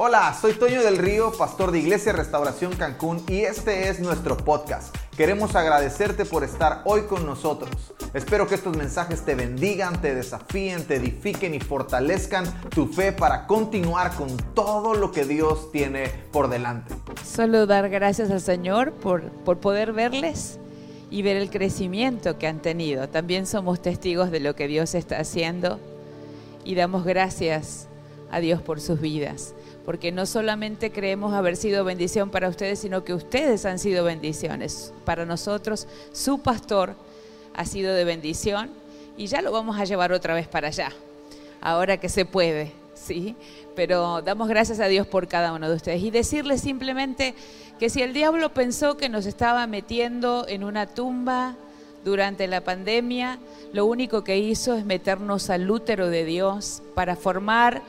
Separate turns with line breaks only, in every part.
Hola, soy Toño del Río, pastor de Iglesia Restauración Cancún y este es nuestro podcast. Queremos agradecerte por estar hoy con nosotros. Espero que estos mensajes te bendigan, te desafíen, te edifiquen y fortalezcan tu fe para continuar con todo lo que Dios tiene por delante.
Solo dar gracias al Señor por, por poder verles y ver el crecimiento que han tenido. También somos testigos de lo que Dios está haciendo y damos gracias a Dios por sus vidas porque no solamente creemos haber sido bendición para ustedes, sino que ustedes han sido bendiciones. Para nosotros, su pastor ha sido de bendición y ya lo vamos a llevar otra vez para allá, ahora que se puede, ¿sí? Pero damos gracias a Dios por cada uno de ustedes y decirles simplemente que si el diablo pensó que nos estaba metiendo en una tumba durante la pandemia, lo único que hizo es meternos al útero de Dios para formar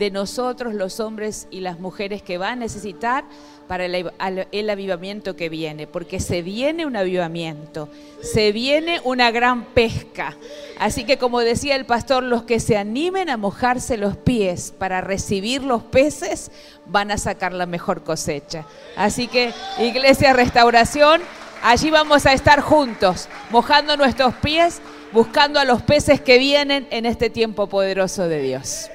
de nosotros los hombres y las mujeres que va a necesitar para el, avivamiento que viene, porque se viene un avivamiento, se viene una gran pesca. Así que como decía el pastor, los que se animen a mojarse los pies para recibir los peces van a sacar la mejor cosecha. Así que Iglesia Restauración, allí vamos a estar juntos, mojando nuestros pies, buscando a los peces que vienen en este tiempo poderoso de Dios.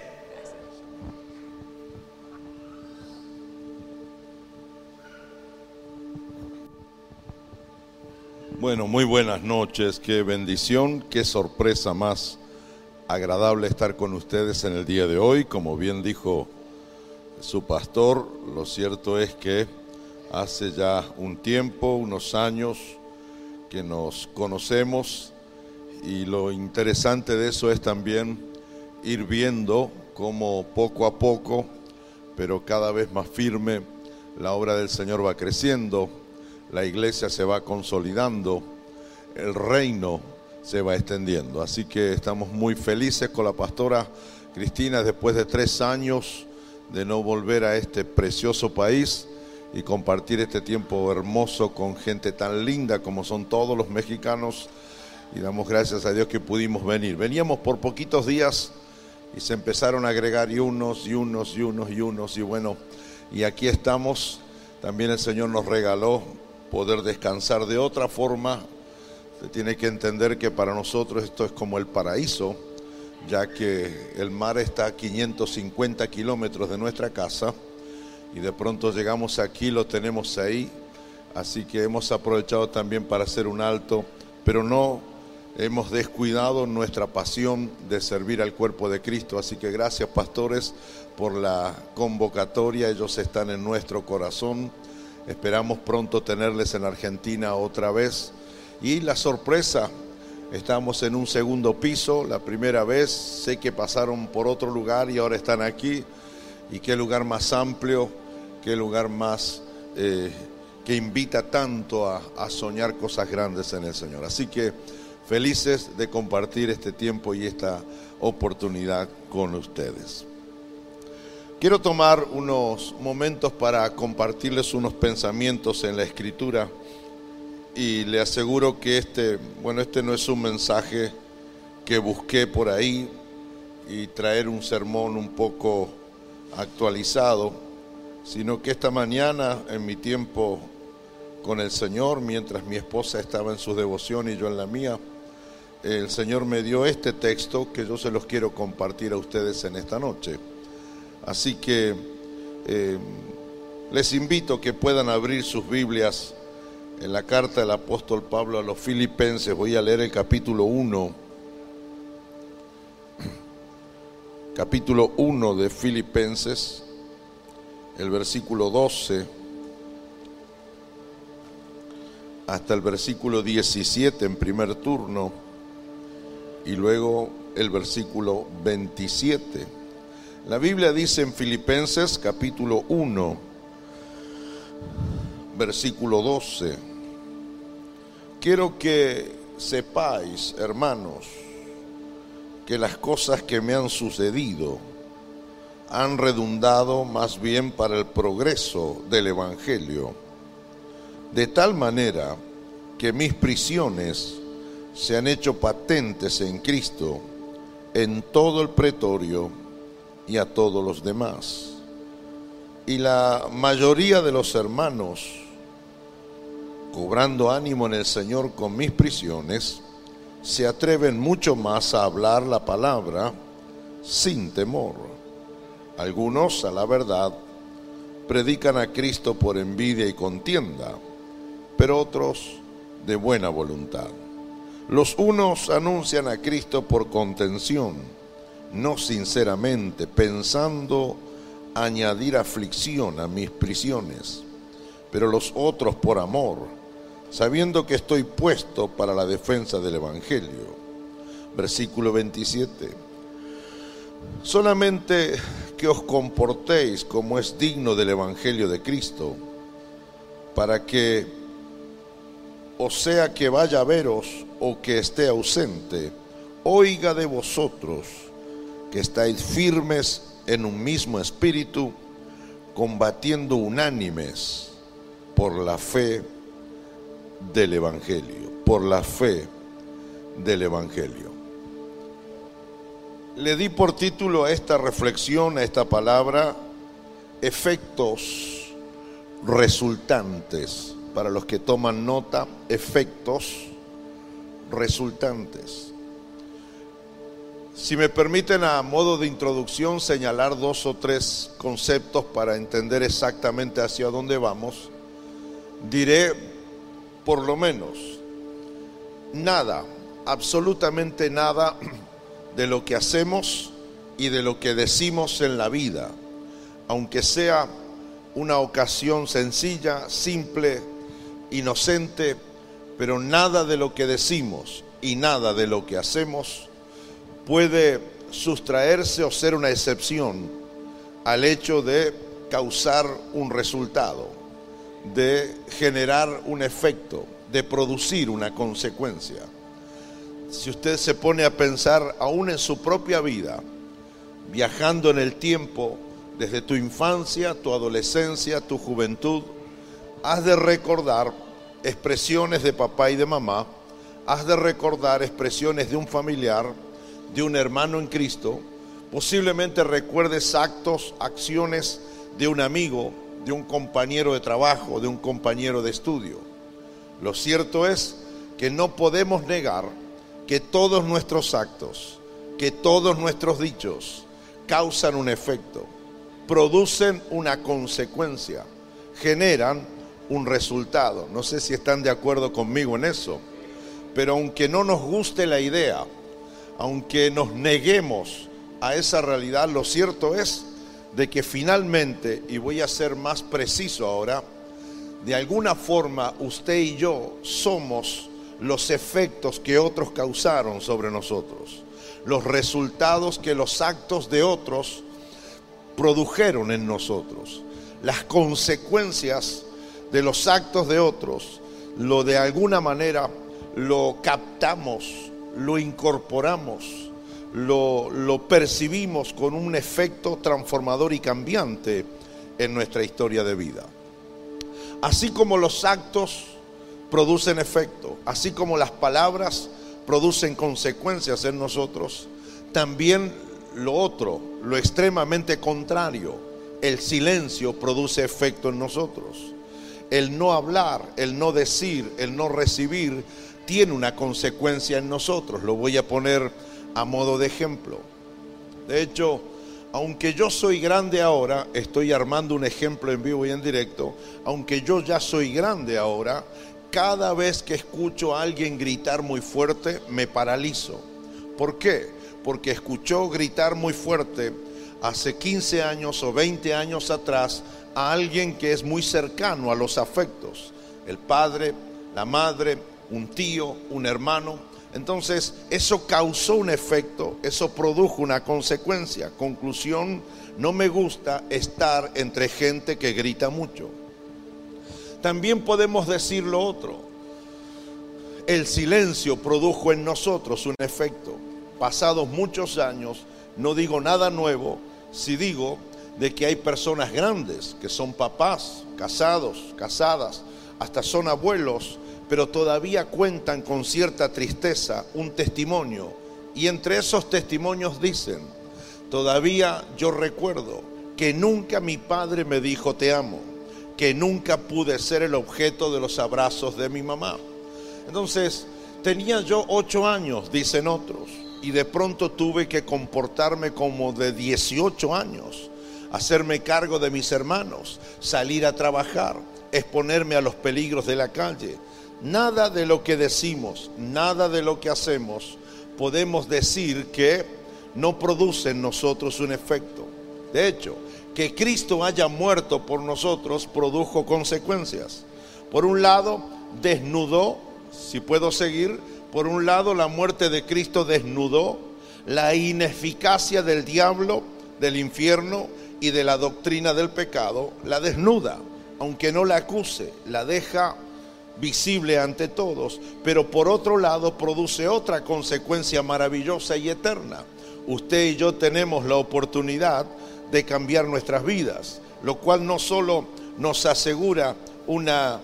Bueno, muy buenas noches, qué bendición, qué sorpresa más agradable estar con ustedes en el día de hoy. Como bien dijo su pastor, lo cierto es que hace ya un tiempo, unos años, que nos conocemos y lo interesante de eso es también ir viendo cómo poco a poco, pero cada vez más firme, la obra del Señor va creciendo la iglesia se va consolidando, el reino se va extendiendo. Así que estamos muy felices con la pastora Cristina después de tres años de no volver a este precioso país y compartir este tiempo hermoso con gente tan linda como son todos los mexicanos. Y damos gracias a Dios que pudimos venir. Veníamos por poquitos días y se empezaron a agregar y unos y unos y unos y unos y bueno, y aquí estamos. También el Señor nos regaló poder descansar de otra forma. Se tiene que entender que para nosotros esto es como el paraíso, ya que el mar está a 550 kilómetros de nuestra casa y de pronto llegamos aquí, lo tenemos ahí, así que hemos aprovechado también para hacer un alto, pero no hemos descuidado nuestra pasión de servir al cuerpo de Cristo, así que gracias pastores por la convocatoria, ellos están en nuestro corazón Esperamos pronto tenerles en Argentina otra vez. Y la sorpresa, estamos en un segundo piso, la primera vez, sé que pasaron por otro lugar y ahora están aquí. Y qué lugar más amplio, qué lugar más eh, que invita tanto a, a soñar cosas grandes en el Señor. Así que felices de compartir este tiempo y esta oportunidad con ustedes. Quiero tomar unos momentos para compartirles unos pensamientos en la escritura y le aseguro que este, bueno, este no es un mensaje que busqué por ahí y traer un sermón un poco actualizado, sino que esta mañana en mi tiempo con el Señor, mientras mi esposa estaba en su devoción y yo en la mía, el Señor me dio este texto que yo se los quiero compartir a ustedes en esta noche. Así que eh, les invito a que puedan abrir sus Biblias en la carta del apóstol Pablo a los filipenses. Voy a leer el capítulo 1. Capítulo 1 de Filipenses, el versículo 12 hasta el versículo 17 en primer turno y luego el versículo 27. La Biblia dice en Filipenses capítulo 1, versículo 12, quiero que sepáis, hermanos, que las cosas que me han sucedido han redundado más bien para el progreso del Evangelio, de tal manera que mis prisiones se han hecho patentes en Cristo en todo el pretorio y a todos los demás. Y la mayoría de los hermanos, cobrando ánimo en el Señor con mis prisiones, se atreven mucho más a hablar la palabra sin temor. Algunos, a la verdad, predican a Cristo por envidia y contienda, pero otros de buena voluntad. Los unos anuncian a Cristo por contención, no sinceramente, pensando añadir aflicción a mis prisiones, pero los otros por amor, sabiendo que estoy puesto para la defensa del Evangelio. Versículo 27. Solamente que os comportéis como es digno del Evangelio de Cristo, para que, o sea que vaya a veros o que esté ausente, oiga de vosotros estáis firmes en un mismo espíritu, combatiendo unánimes por la fe del Evangelio, por la fe del Evangelio. Le di por título a esta reflexión, a esta palabra, efectos resultantes. Para los que toman nota, efectos resultantes. Si me permiten a modo de introducción señalar dos o tres conceptos para entender exactamente hacia dónde vamos, diré por lo menos nada, absolutamente nada de lo que hacemos y de lo que decimos en la vida, aunque sea una ocasión sencilla, simple, inocente, pero nada de lo que decimos y nada de lo que hacemos puede sustraerse o ser una excepción al hecho de causar un resultado, de generar un efecto, de producir una consecuencia. Si usted se pone a pensar aún en su propia vida, viajando en el tiempo, desde tu infancia, tu adolescencia, tu juventud, has de recordar expresiones de papá y de mamá, has de recordar expresiones de un familiar, de un hermano en Cristo, posiblemente recuerdes actos, acciones de un amigo, de un compañero de trabajo, de un compañero de estudio. Lo cierto es que no podemos negar que todos nuestros actos, que todos nuestros dichos causan un efecto, producen una consecuencia, generan un resultado. No sé si están de acuerdo conmigo en eso, pero aunque no nos guste la idea, aunque nos neguemos a esa realidad, lo cierto es de que finalmente, y voy a ser más preciso ahora, de alguna forma usted y yo somos los efectos que otros causaron sobre nosotros, los resultados que los actos de otros produjeron en nosotros, las consecuencias de los actos de otros, lo de alguna manera lo captamos, lo incorporamos, lo, lo percibimos con un efecto transformador y cambiante en nuestra historia de vida. Así como los actos producen efecto, así como las palabras producen consecuencias en nosotros, también lo otro, lo extremadamente contrario, el silencio produce efecto en nosotros. El no hablar, el no decir, el no recibir, tiene una consecuencia en nosotros. Lo voy a poner a modo de ejemplo. De hecho, aunque yo soy grande ahora, estoy armando un ejemplo en vivo y en directo, aunque yo ya soy grande ahora, cada vez que escucho a alguien gritar muy fuerte, me paralizo. ¿Por qué? Porque escuchó gritar muy fuerte hace 15 años o 20 años atrás a alguien que es muy cercano a los afectos, el padre, la madre, un tío, un hermano. Entonces, eso causó un efecto, eso produjo una consecuencia. Conclusión, no me gusta estar entre gente que grita mucho. También podemos decir lo otro. El silencio produjo en nosotros un efecto. Pasados muchos años, no digo nada nuevo si digo de que hay personas grandes que son papás, casados, casadas, hasta son abuelos, pero todavía cuentan con cierta tristeza un testimonio. Y entre esos testimonios dicen, todavía yo recuerdo que nunca mi padre me dijo te amo, que nunca pude ser el objeto de los abrazos de mi mamá. Entonces, tenía yo ocho años, dicen otros, y de pronto tuve que comportarme como de 18 años, hacerme cargo de mis hermanos, salir a trabajar, exponerme a los peligros de la calle. Nada de lo que decimos, nada de lo que hacemos, podemos decir que no produce en nosotros un efecto. De hecho, que Cristo haya muerto por nosotros produjo consecuencias. Por un lado, desnudó, si puedo seguir, por un lado la muerte de Cristo desnudó la ineficacia del diablo, del infierno y de la doctrina del pecado, la desnuda, aunque no la acuse, la deja visible ante todos, pero por otro lado produce otra consecuencia maravillosa y eterna. Usted y yo tenemos la oportunidad de cambiar nuestras vidas, lo cual no solo nos asegura una,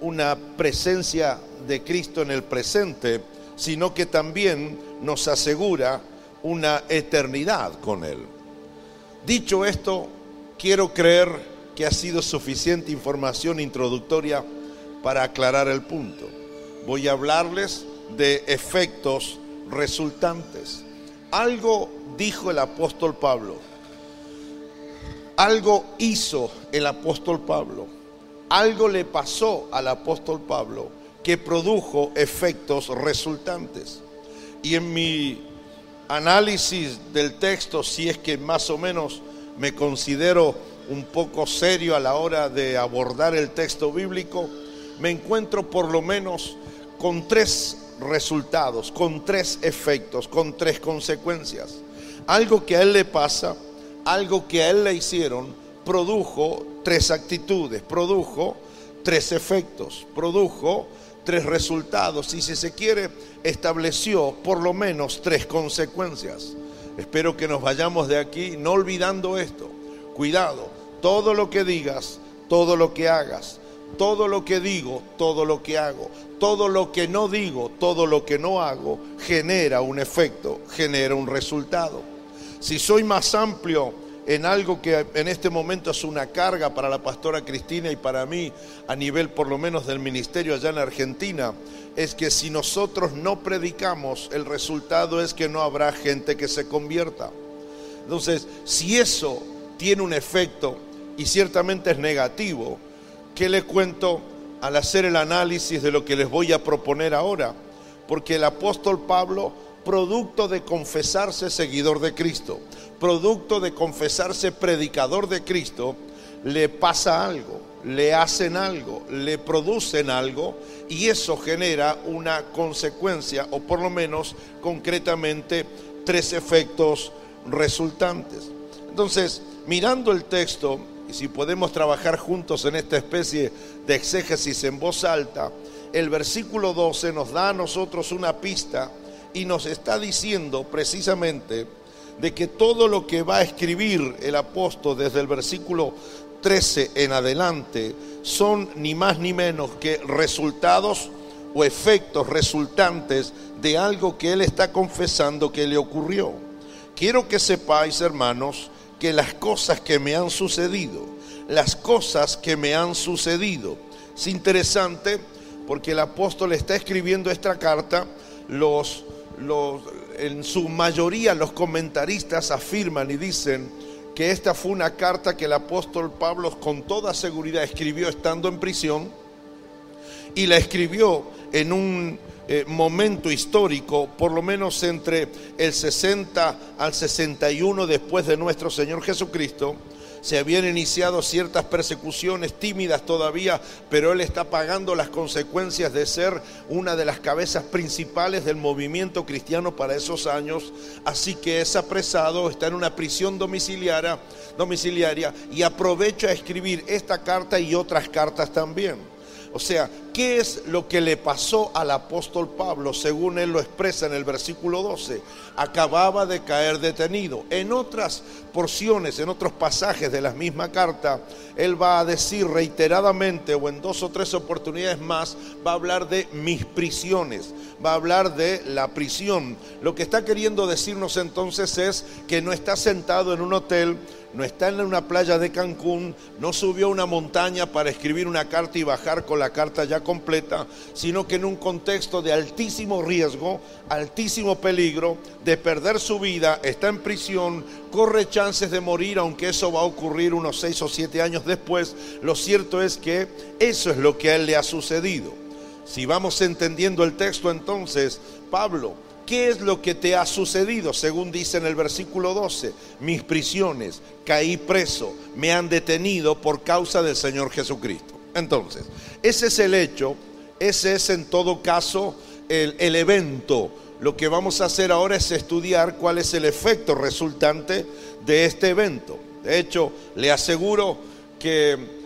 una presencia de Cristo en el presente, sino que también nos asegura una eternidad con Él. Dicho esto, quiero creer que ha sido suficiente información introductoria para aclarar el punto. Voy a hablarles de efectos resultantes. Algo dijo el apóstol Pablo. Algo hizo el apóstol Pablo. Algo le pasó al apóstol Pablo que produjo efectos resultantes. Y en mi análisis del texto, si es que más o menos me considero un poco serio a la hora de abordar el texto bíblico, me encuentro por lo menos con tres resultados, con tres efectos, con tres consecuencias. Algo que a él le pasa, algo que a él le hicieron, produjo tres actitudes, produjo tres efectos, produjo tres resultados y si se quiere, estableció por lo menos tres consecuencias. Espero que nos vayamos de aquí no olvidando esto. Cuidado, todo lo que digas, todo lo que hagas, todo lo que digo, todo lo que hago, todo lo que no digo, todo lo que no hago, genera un efecto, genera un resultado. Si soy más amplio en algo que en este momento es una carga para la pastora Cristina y para mí a nivel por lo menos del ministerio allá en Argentina, es que si nosotros no predicamos, el resultado es que no habrá gente que se convierta. Entonces, si eso tiene un efecto y ciertamente es negativo, ¿Qué le cuento al hacer el análisis de lo que les voy a proponer ahora? Porque el apóstol Pablo, producto de confesarse seguidor de Cristo, producto de confesarse predicador de Cristo, le pasa algo, le hacen algo, le producen algo y eso genera una consecuencia o por lo menos concretamente tres efectos resultantes. Entonces, mirando el texto, y si podemos trabajar juntos en esta especie de exégesis en voz alta, el versículo 12 nos da a nosotros una pista y nos está diciendo precisamente de que todo lo que va a escribir el apóstol desde el versículo 13 en adelante son ni más ni menos que resultados o efectos resultantes de algo que él está confesando que le ocurrió. Quiero que sepáis, hermanos, que las cosas que me han sucedido, las cosas que me han sucedido. Es interesante porque el apóstol está escribiendo esta carta, los, los, en su mayoría los comentaristas afirman y dicen que esta fue una carta que el apóstol Pablo con toda seguridad escribió estando en prisión y la escribió en un eh, momento histórico, por lo menos entre el 60 al 61 después de nuestro Señor Jesucristo, se habían iniciado ciertas persecuciones tímidas todavía, pero él está pagando las consecuencias de ser una de las cabezas principales del movimiento cristiano para esos años, así que es apresado, está en una prisión domiciliaria, domiciliaria y aprovecha a escribir esta carta y otras cartas también. O sea, ¿qué es lo que le pasó al apóstol Pablo según él lo expresa en el versículo 12? Acababa de caer detenido. En otras porciones, en otros pasajes de la misma carta, él va a decir reiteradamente o en dos o tres oportunidades más, va a hablar de mis prisiones, va a hablar de la prisión. Lo que está queriendo decirnos entonces es que no está sentado en un hotel no está en una playa de Cancún, no subió a una montaña para escribir una carta y bajar con la carta ya completa, sino que en un contexto de altísimo riesgo, altísimo peligro, de perder su vida, está en prisión, corre chances de morir, aunque eso va a ocurrir unos seis o siete años después, lo cierto es que eso es lo que a él le ha sucedido. Si vamos entendiendo el texto entonces, Pablo, ¿qué es lo que te ha sucedido? Según dice en el versículo 12, mis prisiones, caí preso, me han detenido por causa del Señor Jesucristo. Entonces, ese es el hecho, ese es en todo caso el, el evento. Lo que vamos a hacer ahora es estudiar cuál es el efecto resultante de este evento. De hecho, le aseguro que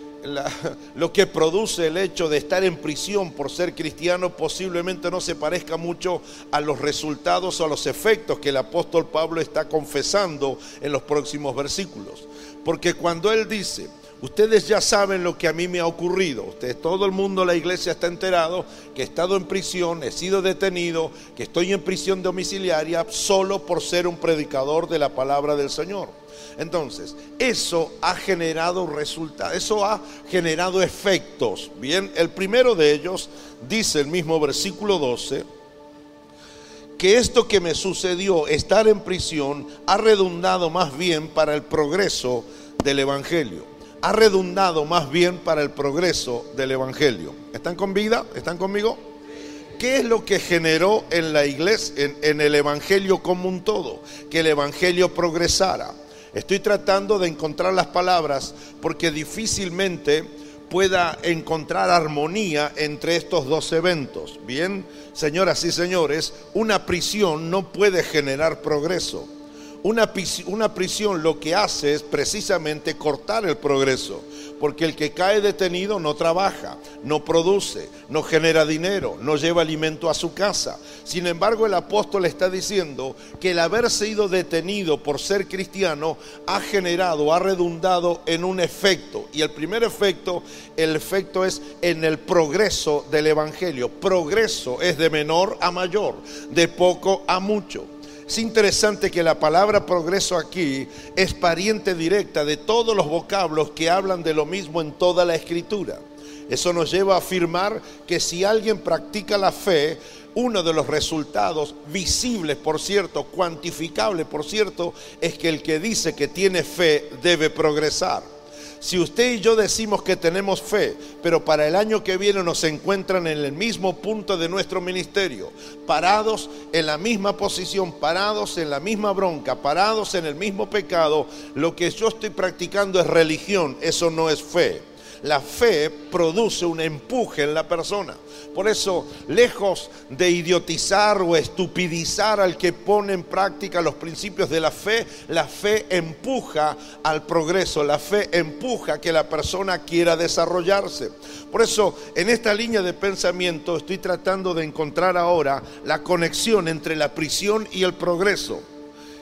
lo que produce el hecho de estar en prisión por ser cristiano posiblemente no se parezca mucho a los resultados o a los efectos que el apóstol Pablo está confesando en los próximos versículos. Porque cuando él dice, ustedes ya saben lo que a mí me ha ocurrido, ustedes, todo el mundo, la iglesia está enterado que he estado en prisión, he sido detenido, que estoy en prisión domiciliaria solo por ser un predicador de la palabra del Señor. Entonces, eso ha generado resultados, eso ha generado efectos. Bien, el primero de ellos dice el mismo versículo 12, que esto que me sucedió, estar en prisión, ha redundado más bien para el progreso del Evangelio. Ha redundado más bien para el progreso del Evangelio. ¿Están con vida? ¿Están conmigo? ¿Qué es lo que generó en la iglesia, en, el Evangelio como un todo? Que el Evangelio progresara. Estoy tratando de encontrar las palabras porque difícilmente pueda encontrar armonía entre estos dos eventos. Bien, señoras y señores, una prisión no puede generar progreso. Una, una, prisión lo que hace es precisamente cortar el progreso, porque el que cae detenido no trabaja, no produce, no genera dinero, no lleva alimento a su casa. Sin embargo, el apóstol está diciendo que el haber sido detenido por ser cristiano ha generado, ha redundado en un efecto. Y el primer efecto, el efecto es en el progreso del Evangelio. Progreso es de menor a mayor, de poco a mucho. Es interesante que la palabra progreso aquí es pariente directa de todos los vocablos que hablan de lo mismo en toda la escritura. Eso nos lleva a afirmar que si alguien practica la fe, uno de los resultados visibles, por cierto, cuantificables, por cierto, es que el que dice que tiene fe debe progresar. Si usted y yo decimos que tenemos fe, pero para el año que viene nos encuentran en el mismo punto de nuestro ministerio, parados en la misma posición, parados en la misma bronca, parados en el mismo pecado, lo que yo estoy practicando es religión, eso no es fe. La fe produce un empuje en la persona. Por eso, lejos de idiotizar o estupidizar al que pone en práctica los principios de la fe, la fe empuja al progreso, la fe empuja a que la persona quiera desarrollarse. Por eso, en esta línea de pensamiento estoy tratando de encontrar ahora la conexión entre la prisión y el progreso.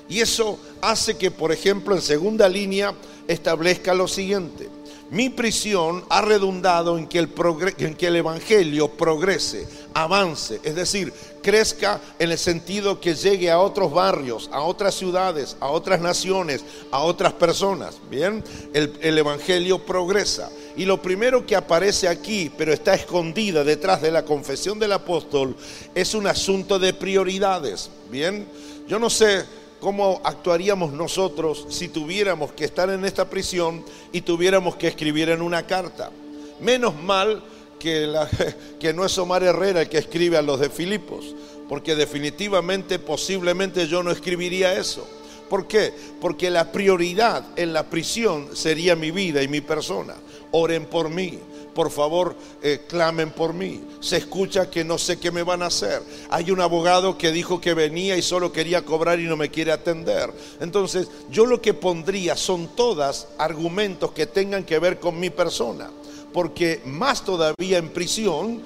Y eso hace que, por ejemplo, en segunda línea establezca lo siguiente mi prisión ha redundado en que, el en que el Evangelio progrese, avance, es decir, crezca en el sentido que llegue a otros barrios, a otras ciudades, a otras naciones, a otras personas. Bien, el, el Evangelio progresa. Y lo primero que aparece aquí, pero está escondida detrás de la confesión del apóstol, es un asunto de prioridades. Bien, yo no sé ¿Cómo actuaríamos nosotros si tuviéramos que estar en esta prisión y tuviéramos que escribir en una carta? Menos mal que, no es Omar Herrera el que escribe a los de Filipos, porque definitivamente, posiblemente yo no escribiría eso. ¿Por qué? Porque la prioridad en la prisión sería mi vida y mi persona. Oren por mí, por favor, eh, clamen por mí. Se escucha que no sé qué me van a hacer. Hay un abogado que dijo que venía y solo quería cobrar y no me quiere atender. Entonces, yo lo que pondría son todas argumentos que tengan que ver con mi persona. Porque más todavía en prisión,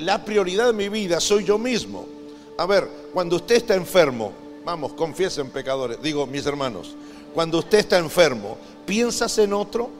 la prioridad de mi vida soy yo mismo. A ver, cuando usted está enfermo, vamos, confiesen pecadores, digo mis hermanos, cuando usted está enfermo, ¿piensas en otro?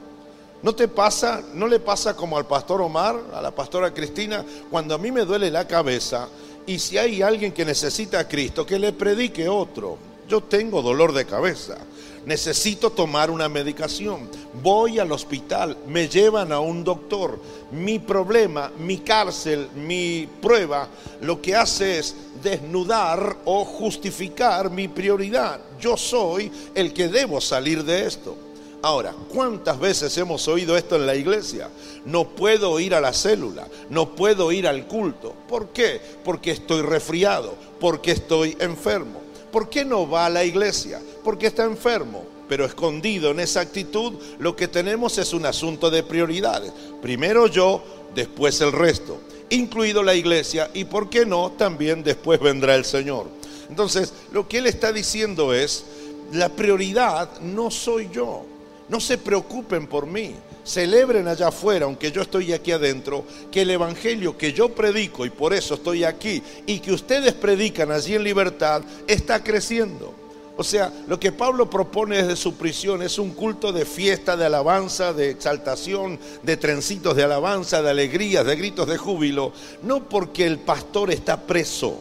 ¿No te pasa, no le pasa como al pastor Omar, a la pastora Cristina, cuando a mí me duele la cabeza y si hay alguien que necesita a Cristo, que le predique otro? yo tengo dolor de cabeza, necesito tomar una medicación, voy al hospital, me llevan a un doctor. Mi problema, mi cárcel, mi prueba, lo que hace es desnudar o justificar mi prioridad. Yo soy el que debo salir de esto. Ahora, ¿cuántas veces hemos oído esto en la iglesia? No puedo ir a la célula, no puedo ir al culto. ¿Por qué? Porque estoy resfriado, porque estoy enfermo. ¿Por qué no va a la iglesia? Porque está enfermo. Pero escondido en esa actitud, lo que tenemos es un asunto de prioridades. Primero yo, después el resto, incluido la iglesia, y por qué no, también después vendrá el Señor. Entonces, lo que él está diciendo es, la prioridad no soy yo. No se preocupen por mí. Celebren allá afuera, aunque yo estoy aquí adentro, que el Evangelio que yo predico, y por eso estoy aquí, y que ustedes predican allí en libertad, está creciendo. O sea, lo que Pablo propone desde su prisión es un culto de fiesta, de alabanza, de exaltación, de trencitos de alabanza, de alegrías, de gritos de júbilo, no porque el pastor está preso,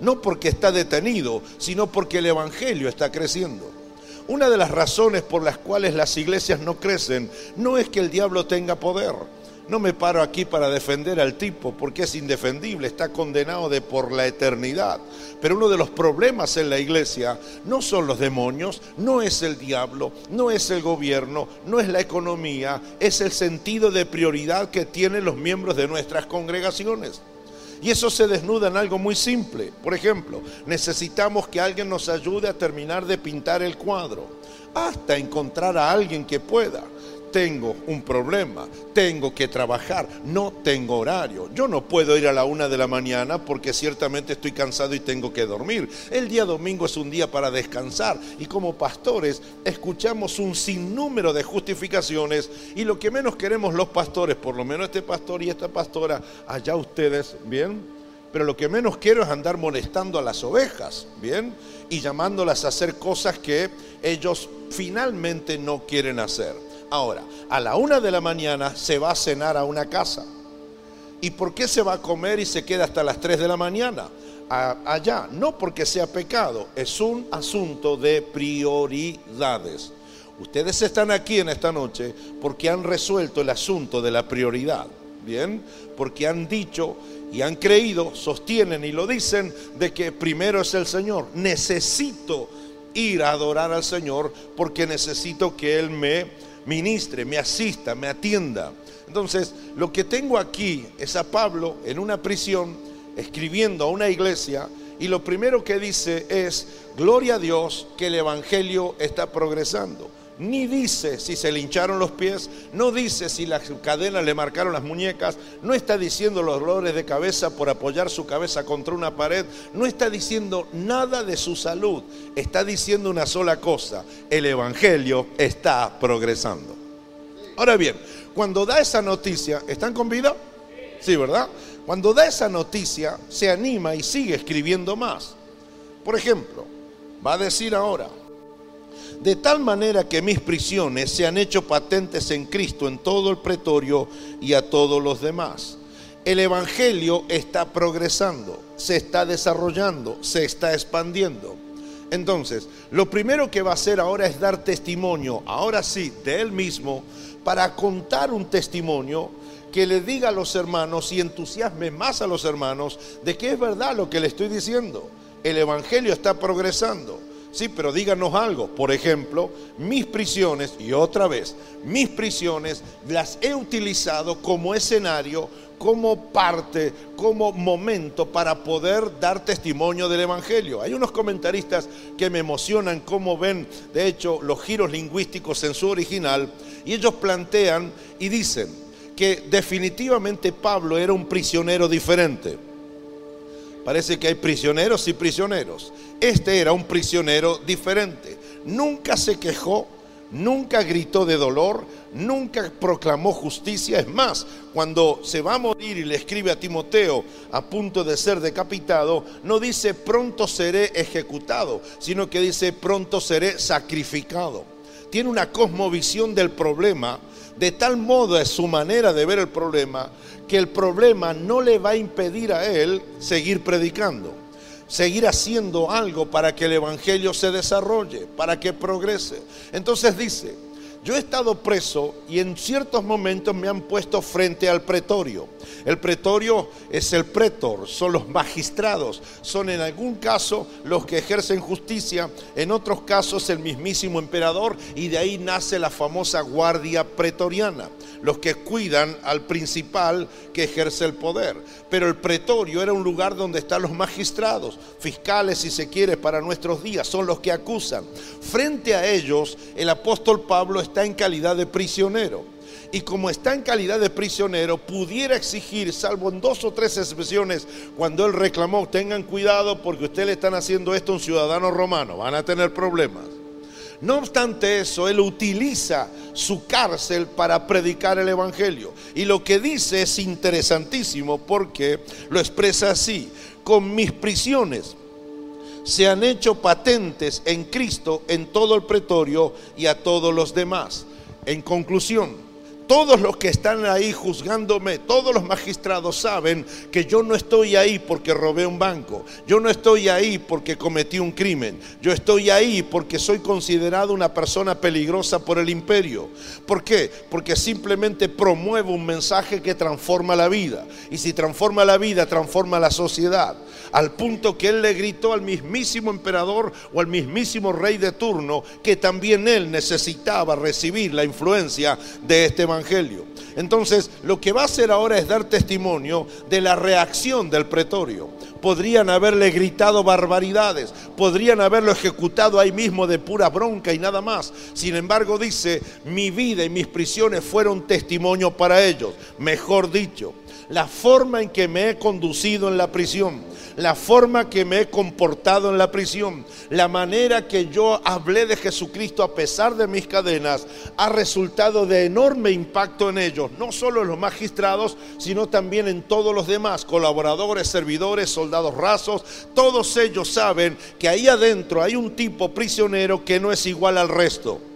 no porque está detenido, sino porque el Evangelio está creciendo. Una de las razones por las cuales las iglesias no crecen no es que el diablo tenga poder. No me paro aquí para defender al tipo porque es indefendible, está condenado de por la eternidad. Pero uno de los problemas en la iglesia no son los demonios, no es el diablo, no es el gobierno, no es la economía, es el sentido de prioridad que tienen los miembros de nuestras congregaciones. Y eso se desnuda en algo muy simple. Por ejemplo, necesitamos que alguien nos ayude a terminar de pintar el cuadro, hasta encontrar a alguien que pueda tengo un problema, tengo que trabajar, no tengo horario. Yo no puedo ir a la una de la mañana porque ciertamente estoy cansado y tengo que dormir. El día domingo es un día para descansar y como pastores escuchamos un sinnúmero de justificaciones y lo que menos queremos los pastores, por lo menos este pastor y esta pastora, allá ustedes, ¿bien? Pero lo que menos quiero es andar molestando a las ovejas, ¿bien? Y llamándolas a hacer cosas que ellos finalmente no quieren hacer. Ahora, a la una de la mañana se va a cenar a una casa. ¿Y por qué se va a comer y se queda hasta las tres de la mañana? allá, no porque sea pecado, es un asunto de prioridades. Ustedes están aquí en esta noche porque han resuelto el asunto de la prioridad, ¿bien? Porque han dicho y han creído, sostienen y lo dicen de que primero es el Señor. Necesito ir a adorar al Señor porque necesito que Él me ministre, me asista, me atienda. Entonces, lo que tengo aquí es a Pablo en una prisión escribiendo a una iglesia y lo primero que dice es, gloria a Dios que el Evangelio está progresando ni dice si se le hincharon los pies, no dice si las cadenas le marcaron las muñecas, no está diciendo los dolores de cabeza por apoyar su cabeza contra una pared, no está diciendo nada de su salud, está diciendo una sola cosa, el Evangelio está progresando. Ahora bien, cuando da esa noticia, ¿están con vida? Sí, ¿verdad? Cuando da esa noticia, se anima y sigue escribiendo más. Por ejemplo, va a decir ahora, de tal manera que mis prisiones se han hecho patentes en Cristo en todo el pretorio y a todos los demás. El Evangelio está progresando, se está desarrollando, se está expandiendo. Entonces, lo primero que va a hacer ahora es dar testimonio, ahora sí, de él mismo, para contar un testimonio que le diga a los hermanos y entusiasme más a los hermanos de que es verdad lo que le estoy diciendo. El Evangelio está progresando. Sí, pero díganos algo. Por ejemplo, mis prisiones, y otra vez, mis prisiones las he utilizado como escenario, como parte, como momento para poder dar testimonio del Evangelio. Hay unos comentaristas que me emocionan cómo ven, de hecho, los giros lingüísticos en su original, y ellos plantean y dicen que definitivamente Pablo era un prisionero diferente. Parece que hay prisioneros y prisioneros. Este era un prisionero diferente. Nunca se quejó, nunca gritó de dolor, nunca proclamó justicia. Es más, cuando se va a morir y le escribe a Timoteo a punto de ser decapitado, no dice pronto seré ejecutado, sino que dice pronto seré sacrificado. Tiene una cosmovisión del problema, de tal modo es su manera de ver el problema, que el problema no le va a impedir a él seguir predicando seguir haciendo algo para que el Evangelio se desarrolle, para que progrese. Entonces dice, yo he estado preso y en ciertos momentos me han puesto frente al pretorio. El pretorio es el pretor, son los magistrados, son en algún caso los que ejercen justicia, en otros casos el mismísimo emperador y de ahí nace la famosa guardia pretoriana, los que cuidan al principal que ejerce el poder. Pero el pretorio era un lugar donde están los magistrados, fiscales si se quiere para nuestros días, son los que acusan. Frente a ellos el apóstol Pablo está en calidad de prisionero. Y como está en calidad de prisionero, pudiera exigir, salvo en dos o tres excepciones, cuando él reclamó, tengan cuidado porque ustedes le están haciendo esto a un ciudadano romano, van a tener problemas. No obstante eso, él utiliza su cárcel para predicar el Evangelio. Y lo que dice es interesantísimo porque lo expresa así, con mis prisiones se han hecho patentes en Cristo en todo el pretorio y a todos los demás. En conclusión, todos los que están ahí juzgándome, todos los magistrados saben que yo no estoy ahí porque robé un banco, yo no estoy ahí porque cometí un crimen, yo estoy ahí porque soy considerado una persona peligrosa por el imperio. ¿Por qué? Porque simplemente promuevo un mensaje que transforma la vida. Y si transforma la vida, transforma la sociedad. Al punto que él le gritó al mismísimo emperador o al mismísimo rey de turno que también él necesitaba recibir la influencia de este evangelio entonces, lo que va a hacer ahora es dar testimonio de la reacción del pretorio. Podrían haberle gritado barbaridades, podrían haberlo ejecutado ahí mismo de pura bronca y nada más. Sin embargo, dice, mi vida y mis prisiones fueron testimonio para ellos. Mejor dicho, la forma en que me he conducido en la prisión, la forma que me he comportado en la prisión, la manera que yo hablé de Jesucristo a pesar de mis cadenas, ha resultado de enorme impacto en ellos, no solo en los magistrados, sino también en todos los demás, colaboradores, servidores, soldados rasos, todos ellos saben que ahí adentro hay un tipo prisionero que no es igual al resto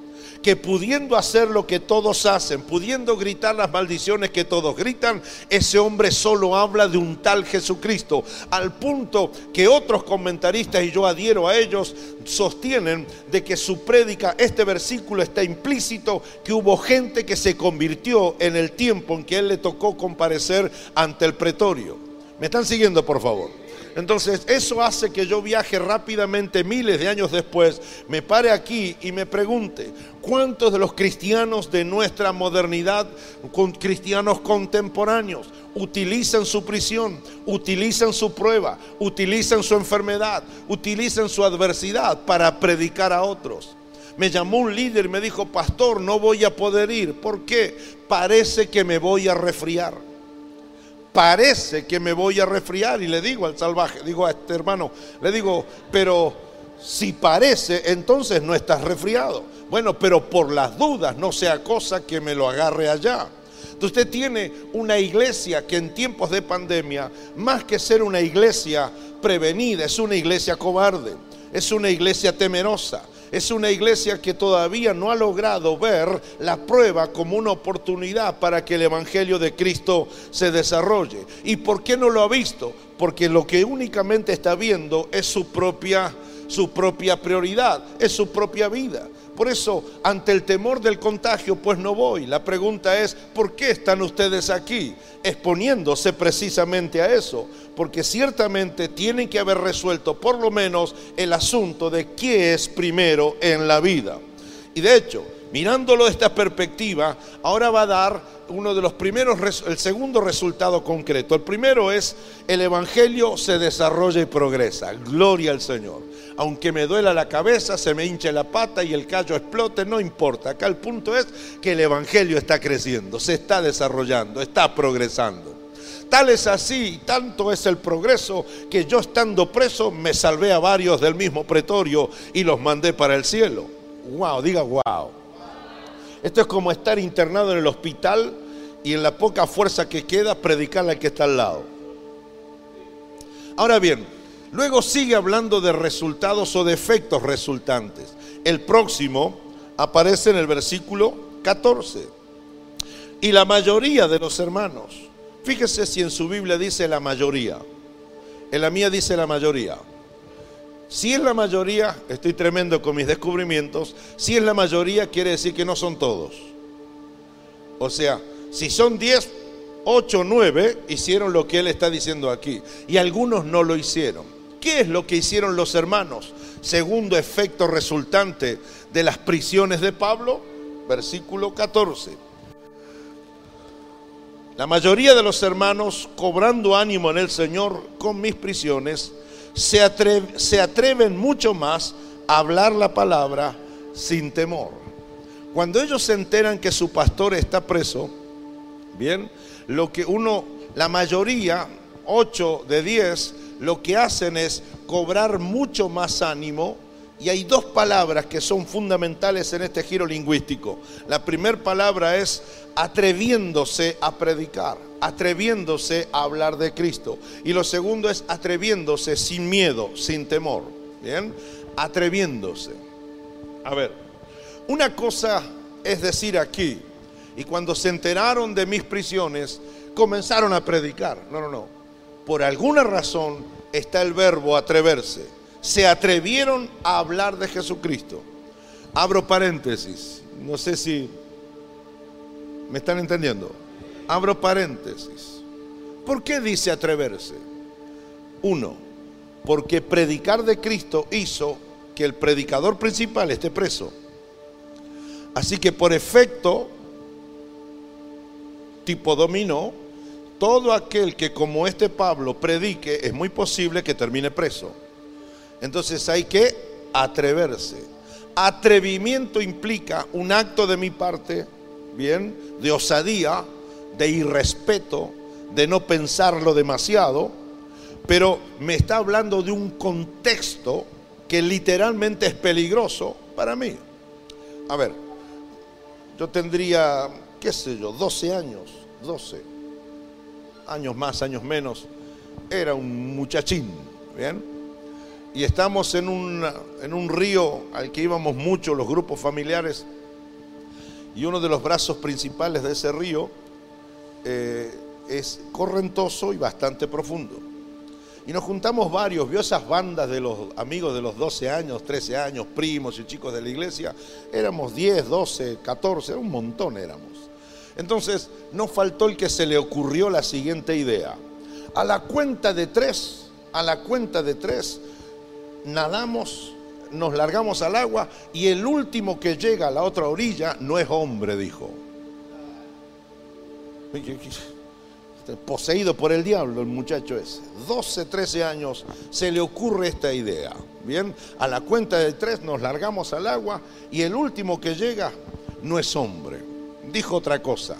que pudiendo hacer lo que todos hacen, pudiendo gritar las maldiciones que todos gritan, ese hombre solo habla de un tal Jesucristo, al punto que otros comentaristas, y yo adhiero a ellos, sostienen de que su prédica, este versículo está implícito, que hubo gente que se convirtió en el tiempo en que él le tocó comparecer ante el pretorio. ¿Me están siguiendo, por favor? Entonces, eso hace que yo viaje rápidamente miles de años después, me pare aquí y me pregunte, ¿cuántos de los cristianos de nuestra modernidad, cristianos contemporáneos, utilizan su prisión, utilizan su prueba, utilizan su enfermedad, utilizan su adversidad para predicar a otros? Me llamó un líder y me dijo, pastor, no voy a poder ir. ¿Por qué? Parece que me voy a resfriar parece que me voy a resfriar y le digo al salvaje, digo a este hermano, le digo, pero si parece, entonces no estás resfriado. Bueno, pero por las dudas no sea cosa que me lo agarre allá. Entonces usted tiene una iglesia que en tiempos de pandemia, más que ser una iglesia prevenida, es una iglesia cobarde, es una iglesia temerosa es una iglesia que todavía no ha logrado ver la prueba como una oportunidad para que el Evangelio de Cristo se desarrolle. ¿Y por qué no lo ha visto? Porque lo que únicamente está viendo es su propia, su propia prioridad, es su propia vida. Por eso, ante el temor del contagio, pues no voy. La pregunta es, ¿por qué están ustedes aquí? Exponiéndose precisamente a eso. Porque ciertamente tienen que haber resuelto por lo menos el asunto de qué es primero en la vida. Y de hecho, mirándolo de esta perspectiva, ahora va a dar uno de los primeros, el segundo resultado concreto. El primero es, el Evangelio se desarrolla y progresa. Gloria al Señor aunque me duela la cabeza, se me hinche la pata y el callo explote, no importa. Acá el punto es que el Evangelio está creciendo, se está desarrollando, está progresando. Tal es así, tanto es el progreso, que yo estando preso me salvé a varios del mismo pretorio y los mandé para el cielo. Wow, diga wow. Esto es como estar internado en el hospital y en la poca fuerza que queda predicarle al que está al lado. Ahora bien, Luego sigue hablando de resultados o de efectos resultantes. El próximo aparece en el versículo 14. Y la mayoría de los hermanos, fíjese si en su Biblia dice la mayoría, en la mía dice la mayoría. Si es la mayoría, estoy tremendo con mis descubrimientos, si es la mayoría quiere decir que no son todos. O sea, si son 10, 8, 9 hicieron lo que él está diciendo aquí y algunos no lo hicieron. ¿Qué es lo que hicieron los hermanos? Segundo efecto resultante de las prisiones de Pablo, versículo 14. La mayoría de los hermanos, cobrando ánimo en el Señor con mis prisiones, se, se atreven mucho más a hablar la palabra sin temor. Cuando ellos se enteran que su pastor está preso, bien, lo que uno, la mayoría, 8 de 10, lo que hacen es cobrar mucho más ánimo. Y hay dos palabras que son fundamentales en este giro lingüístico. La primera palabra es atreviéndose a predicar, atreviéndose a hablar de Cristo. Y lo segundo es atreviéndose sin miedo, sin temor. Bien, atreviéndose. A ver, una cosa es decir aquí, y cuando se enteraron de mis prisiones, comenzaron a predicar. No, no, no. Por alguna razón está el verbo atreverse. Se atrevieron a hablar de Jesucristo. Abro paréntesis. No sé si me están entendiendo. Abro paréntesis. ¿Por qué dice atreverse? Uno, porque predicar de Cristo hizo que el predicador principal esté preso. Así que por efecto tipo dominó, todo aquel que como este Pablo predique es muy posible que termine preso. Entonces hay que atreverse. Atrevimiento implica un acto de mi parte, bien, de osadía, de irrespeto, de no pensarlo demasiado, pero me está hablando de un contexto que literalmente es peligroso para mí. A ver, yo tendría qué sé yo, 12 años, 12, años más, años menos, era un muchachín, ¿bien? Y estamos en un, en un río al que íbamos mucho los grupos familiares, y uno de los brazos principales de ese río eh, es correntoso y bastante profundo. Y nos juntamos varios, vio esas bandas de los amigos de los 12 años, 13 años, primos y chicos de la iglesia. Éramos 10, 12, 14, un montón éramos. Entonces, no faltó el que se le ocurrió la siguiente idea. A la cuenta de tres, a la cuenta de tres, nadamos, nos largamos al agua y el último que llega a la otra orilla no es hombre, dijo. Poseído por el diablo el muchacho ese. 12, 13 años se le ocurre esta idea. Bien, a la cuenta de tres nos largamos al agua y el último que llega no es hombre dijo otra cosa.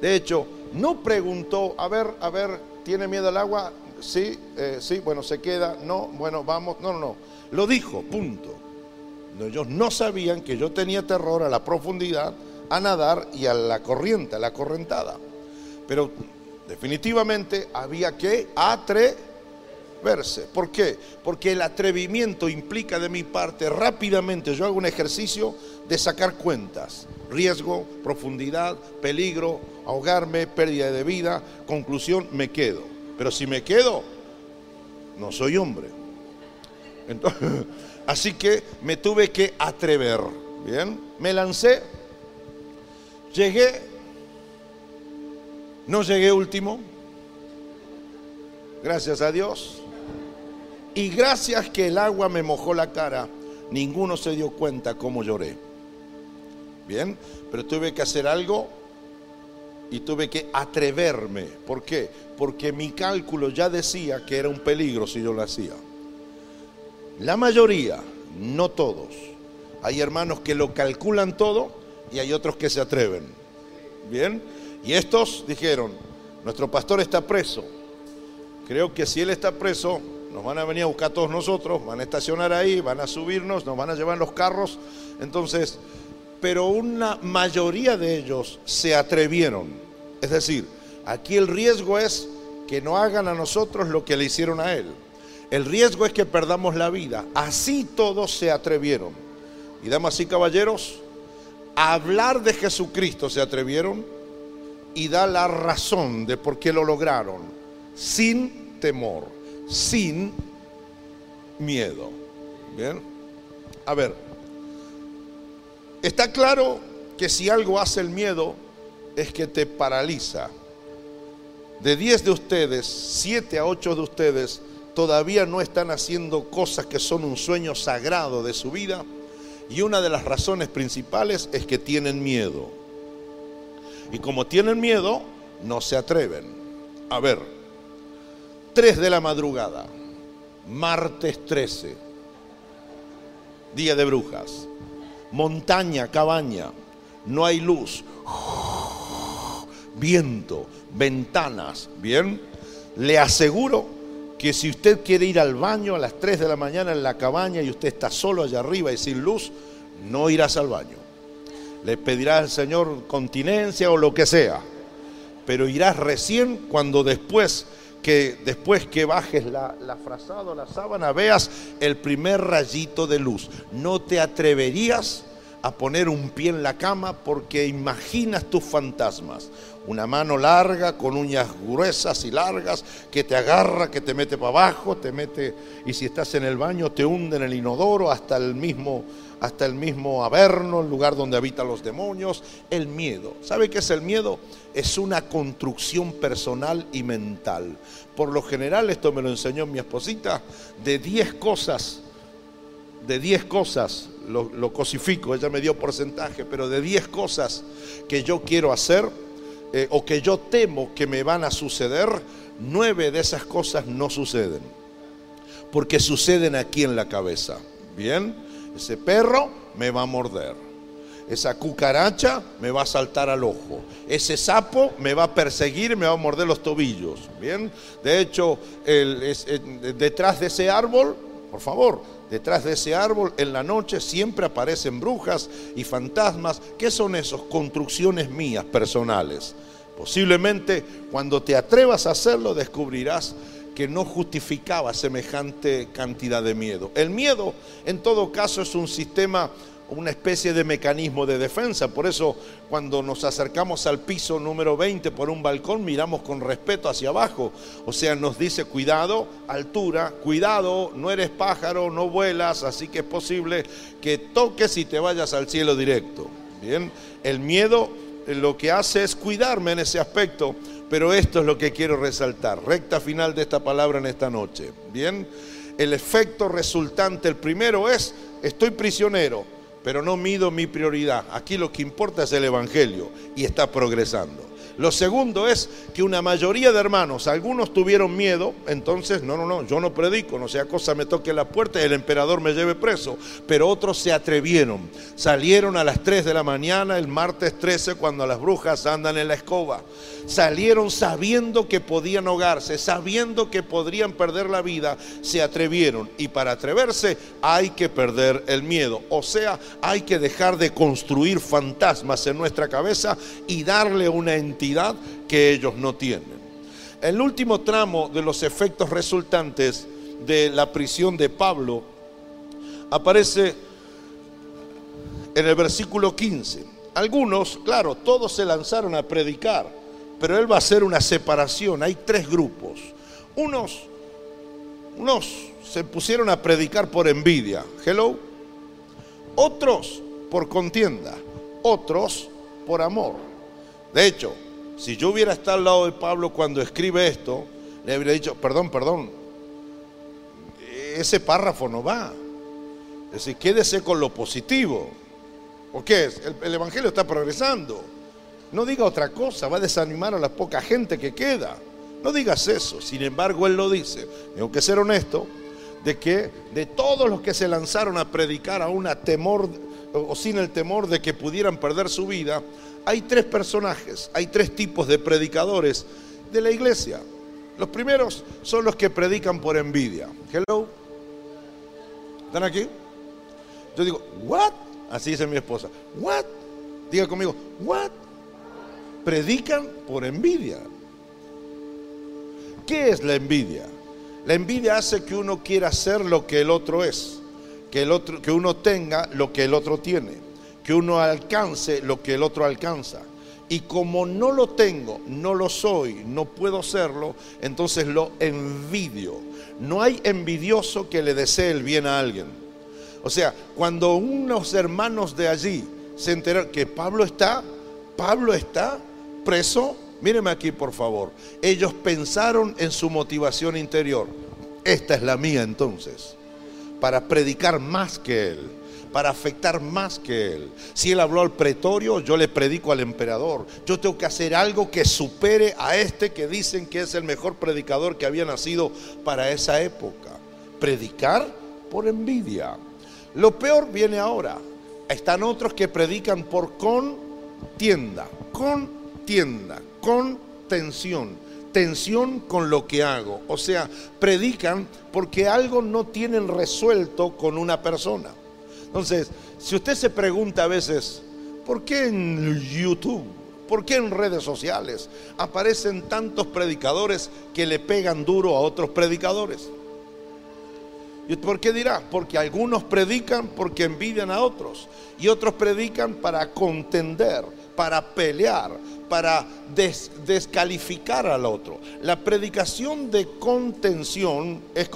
De hecho, no preguntó, a ver, a ver, ¿tiene miedo al agua? Sí, eh, sí, bueno, se queda, no, bueno, vamos, no, no, no. Lo dijo, punto. ellos no sabían que yo tenía terror a la profundidad, a nadar y a la corriente, a la correntada. Pero definitivamente había que atreverse. ¿Por qué? Porque el atrevimiento implica de mi parte rápidamente, yo hago un ejercicio de sacar cuentas riesgo, profundidad, peligro, ahogarme, pérdida de vida, conclusión, me quedo. Pero si me quedo, no soy hombre. así que me tuve que atrever. Bien, me lancé, llegué, no llegué último, gracias a Dios. Y gracias que el agua me mojó la cara, ninguno se dio cuenta cómo lloré. Bien, pero tuve que hacer algo y tuve que atreverme. ¿Por qué? Porque mi cálculo ya decía que era un peligro si yo lo hacía. La mayoría, no todos. Hay hermanos que lo calculan todo y hay otros que se atreven. Bien, y estos dijeron, nuestro pastor está preso. Creo que si él está preso, nos van a venir a buscar todos nosotros, van a estacionar ahí, van a subirnos, nos van a llevar los carros. Entonces, pero una mayoría de ellos se atrevieron. Es decir, aquí el riesgo es que no hagan a nosotros lo que le hicieron a él. El riesgo es que perdamos la vida. Así todos se atrevieron. Y damas y caballeros, a hablar de Jesucristo se atrevieron y da la razón de por qué lo lograron. Sin temor, sin miedo. Bien. A ver, está claro que si algo hace el miedo es que te paraliza. De 10 de ustedes, 7 a 8 de ustedes todavía no están haciendo cosas que son un sueño sagrado de su vida y una de las razones principales es que tienen miedo. Y como tienen miedo, no se atreven. A ver, 3 de la madrugada, martes 13, día de brujas, montaña, cabaña, no hay luz, viento, ventanas, ¿bien? Le aseguro que si usted quiere ir al baño a las 3 de la mañana en la cabaña y usted está solo allá arriba y sin luz, no irás al baño. Le pedirá al Señor continencia o lo que sea, pero irás recién cuando después que después que bajes la, la frazada o la sábana veas el primer rayito de luz. No te atreverías a poner un pie en la cama porque imaginas tus fantasmas. Una mano larga con uñas gruesas y largas que te agarra, que te mete para abajo, te mete y si estás en el baño te hunde en el inodoro hasta el mismo hasta el mismo Averno, el lugar donde habitan los demonios, el miedo. ¿Sabe qué es el miedo? Es una construcción personal y mental. Por lo general, esto me lo enseñó mi esposita, de 10 cosas, de 10 cosas, lo, cosifico, ella me dio porcentaje, pero de 10 cosas que yo quiero hacer eh, o que yo temo que me van a suceder, nueve de esas cosas no suceden, porque suceden aquí en la cabeza. Bien, ese perro me va a morder. Esa cucaracha me va a saltar al ojo. Ese sapo me va a perseguir y me va a morder los tobillos. Bien. De hecho, detrás de ese árbol, por favor, detrás de ese árbol en la noche siempre aparecen brujas y fantasmas. ¿Qué son esos? Construcciones mías personales. Posiblemente cuando te atrevas a hacerlo descubrirás que no justificaba semejante cantidad de miedo. El miedo, en todo caso, es un sistema, una especie de mecanismo de defensa. Por eso, cuando nos acercamos al piso número 20 por un balcón, miramos con respeto hacia abajo. O sea, nos dice, cuidado, altura, cuidado, no eres pájaro, no vuelas, así que es posible que toques y te vayas al cielo directo. Bien, el miedo lo que hace es cuidarme en ese aspecto pero esto es lo que quiero resaltar. Recta final de esta palabra en esta noche. Bien, el efecto resultante, el primero es, estoy prisionero, pero no mido mi prioridad. Aquí lo que importa es el Evangelio y está progresando. Lo segundo es que una mayoría de hermanos, algunos tuvieron miedo, entonces, no, no, no, yo no predico, no sea cosa me toque la puerta y el emperador me lleve preso, pero otros se atrevieron, salieron a las 3 de la mañana el martes 13 cuando las brujas andan en la escoba, salieron sabiendo que podían ahogarse, sabiendo que podrían perder la vida, se atrevieron. Y para atreverse hay que perder el miedo, o sea, hay que dejar de construir fantasmas en nuestra cabeza y darle una entidad que ellos no tienen. El último tramo de los efectos resultantes de la prisión de Pablo aparece en el versículo 15. Algunos, claro, todos se lanzaron a predicar, pero él va a hacer una separación. Hay tres grupos. Unos, unos se pusieron a predicar por envidia. Hello. Otros por contienda. Otros por amor. De hecho, si yo hubiera estado al lado de Pablo cuando escribe esto, le habría dicho, perdón, perdón, ese párrafo no va. Es decir, quédese con lo positivo. ¿O qué? El, el, Evangelio está progresando. No diga otra cosa, va a desanimar a la poca gente que queda. No digas eso. Sin embargo, él lo dice. Tengo que ser honesto de que de todos los que se lanzaron a predicar a una temor o sin el temor de que pudieran perder su vida, hay tres personajes, hay tres tipos de predicadores de la iglesia. Los primeros son los que predican por envidia. Hello. ¿Están aquí? Yo digo, ¿what? Así dice mi esposa. ¿What? Diga conmigo, ¿what? Predican por envidia. ¿Qué es la envidia? La envidia hace que uno quiera ser lo que el otro es, que, el otro, que uno tenga lo que el otro tiene que uno alcance lo que el otro alcanza. Y como no lo tengo, no lo soy, no puedo serlo, entonces lo envidio. No hay envidioso que le desee el bien a alguien. O sea, cuando unos hermanos de allí se enteraron que Pablo está, Pablo está preso, míreme aquí por favor, ellos pensaron en su motivación interior. Esta es la mía entonces, para predicar más que él para afectar más que él. Si él habló al pretorio, yo le predico al emperador. Yo tengo que hacer algo que supere a este que dicen que es el mejor predicador que había nacido para esa época. Predicar por envidia. Lo peor viene ahora. Están otros que predican por contienda, contienda, con tensión tensión con lo que hago. O sea, predican porque algo no tienen resuelto con una persona. Entonces, si usted se pregunta a veces, ¿por qué en YouTube? ¿Por qué en redes sociales aparecen tantos predicadores que le pegan duro a otros predicadores? ¿Y por qué dirá? Porque algunos predican porque envidian a otros y otros predican para contender, para pelear, para descalificar al otro. La predicación de contención es,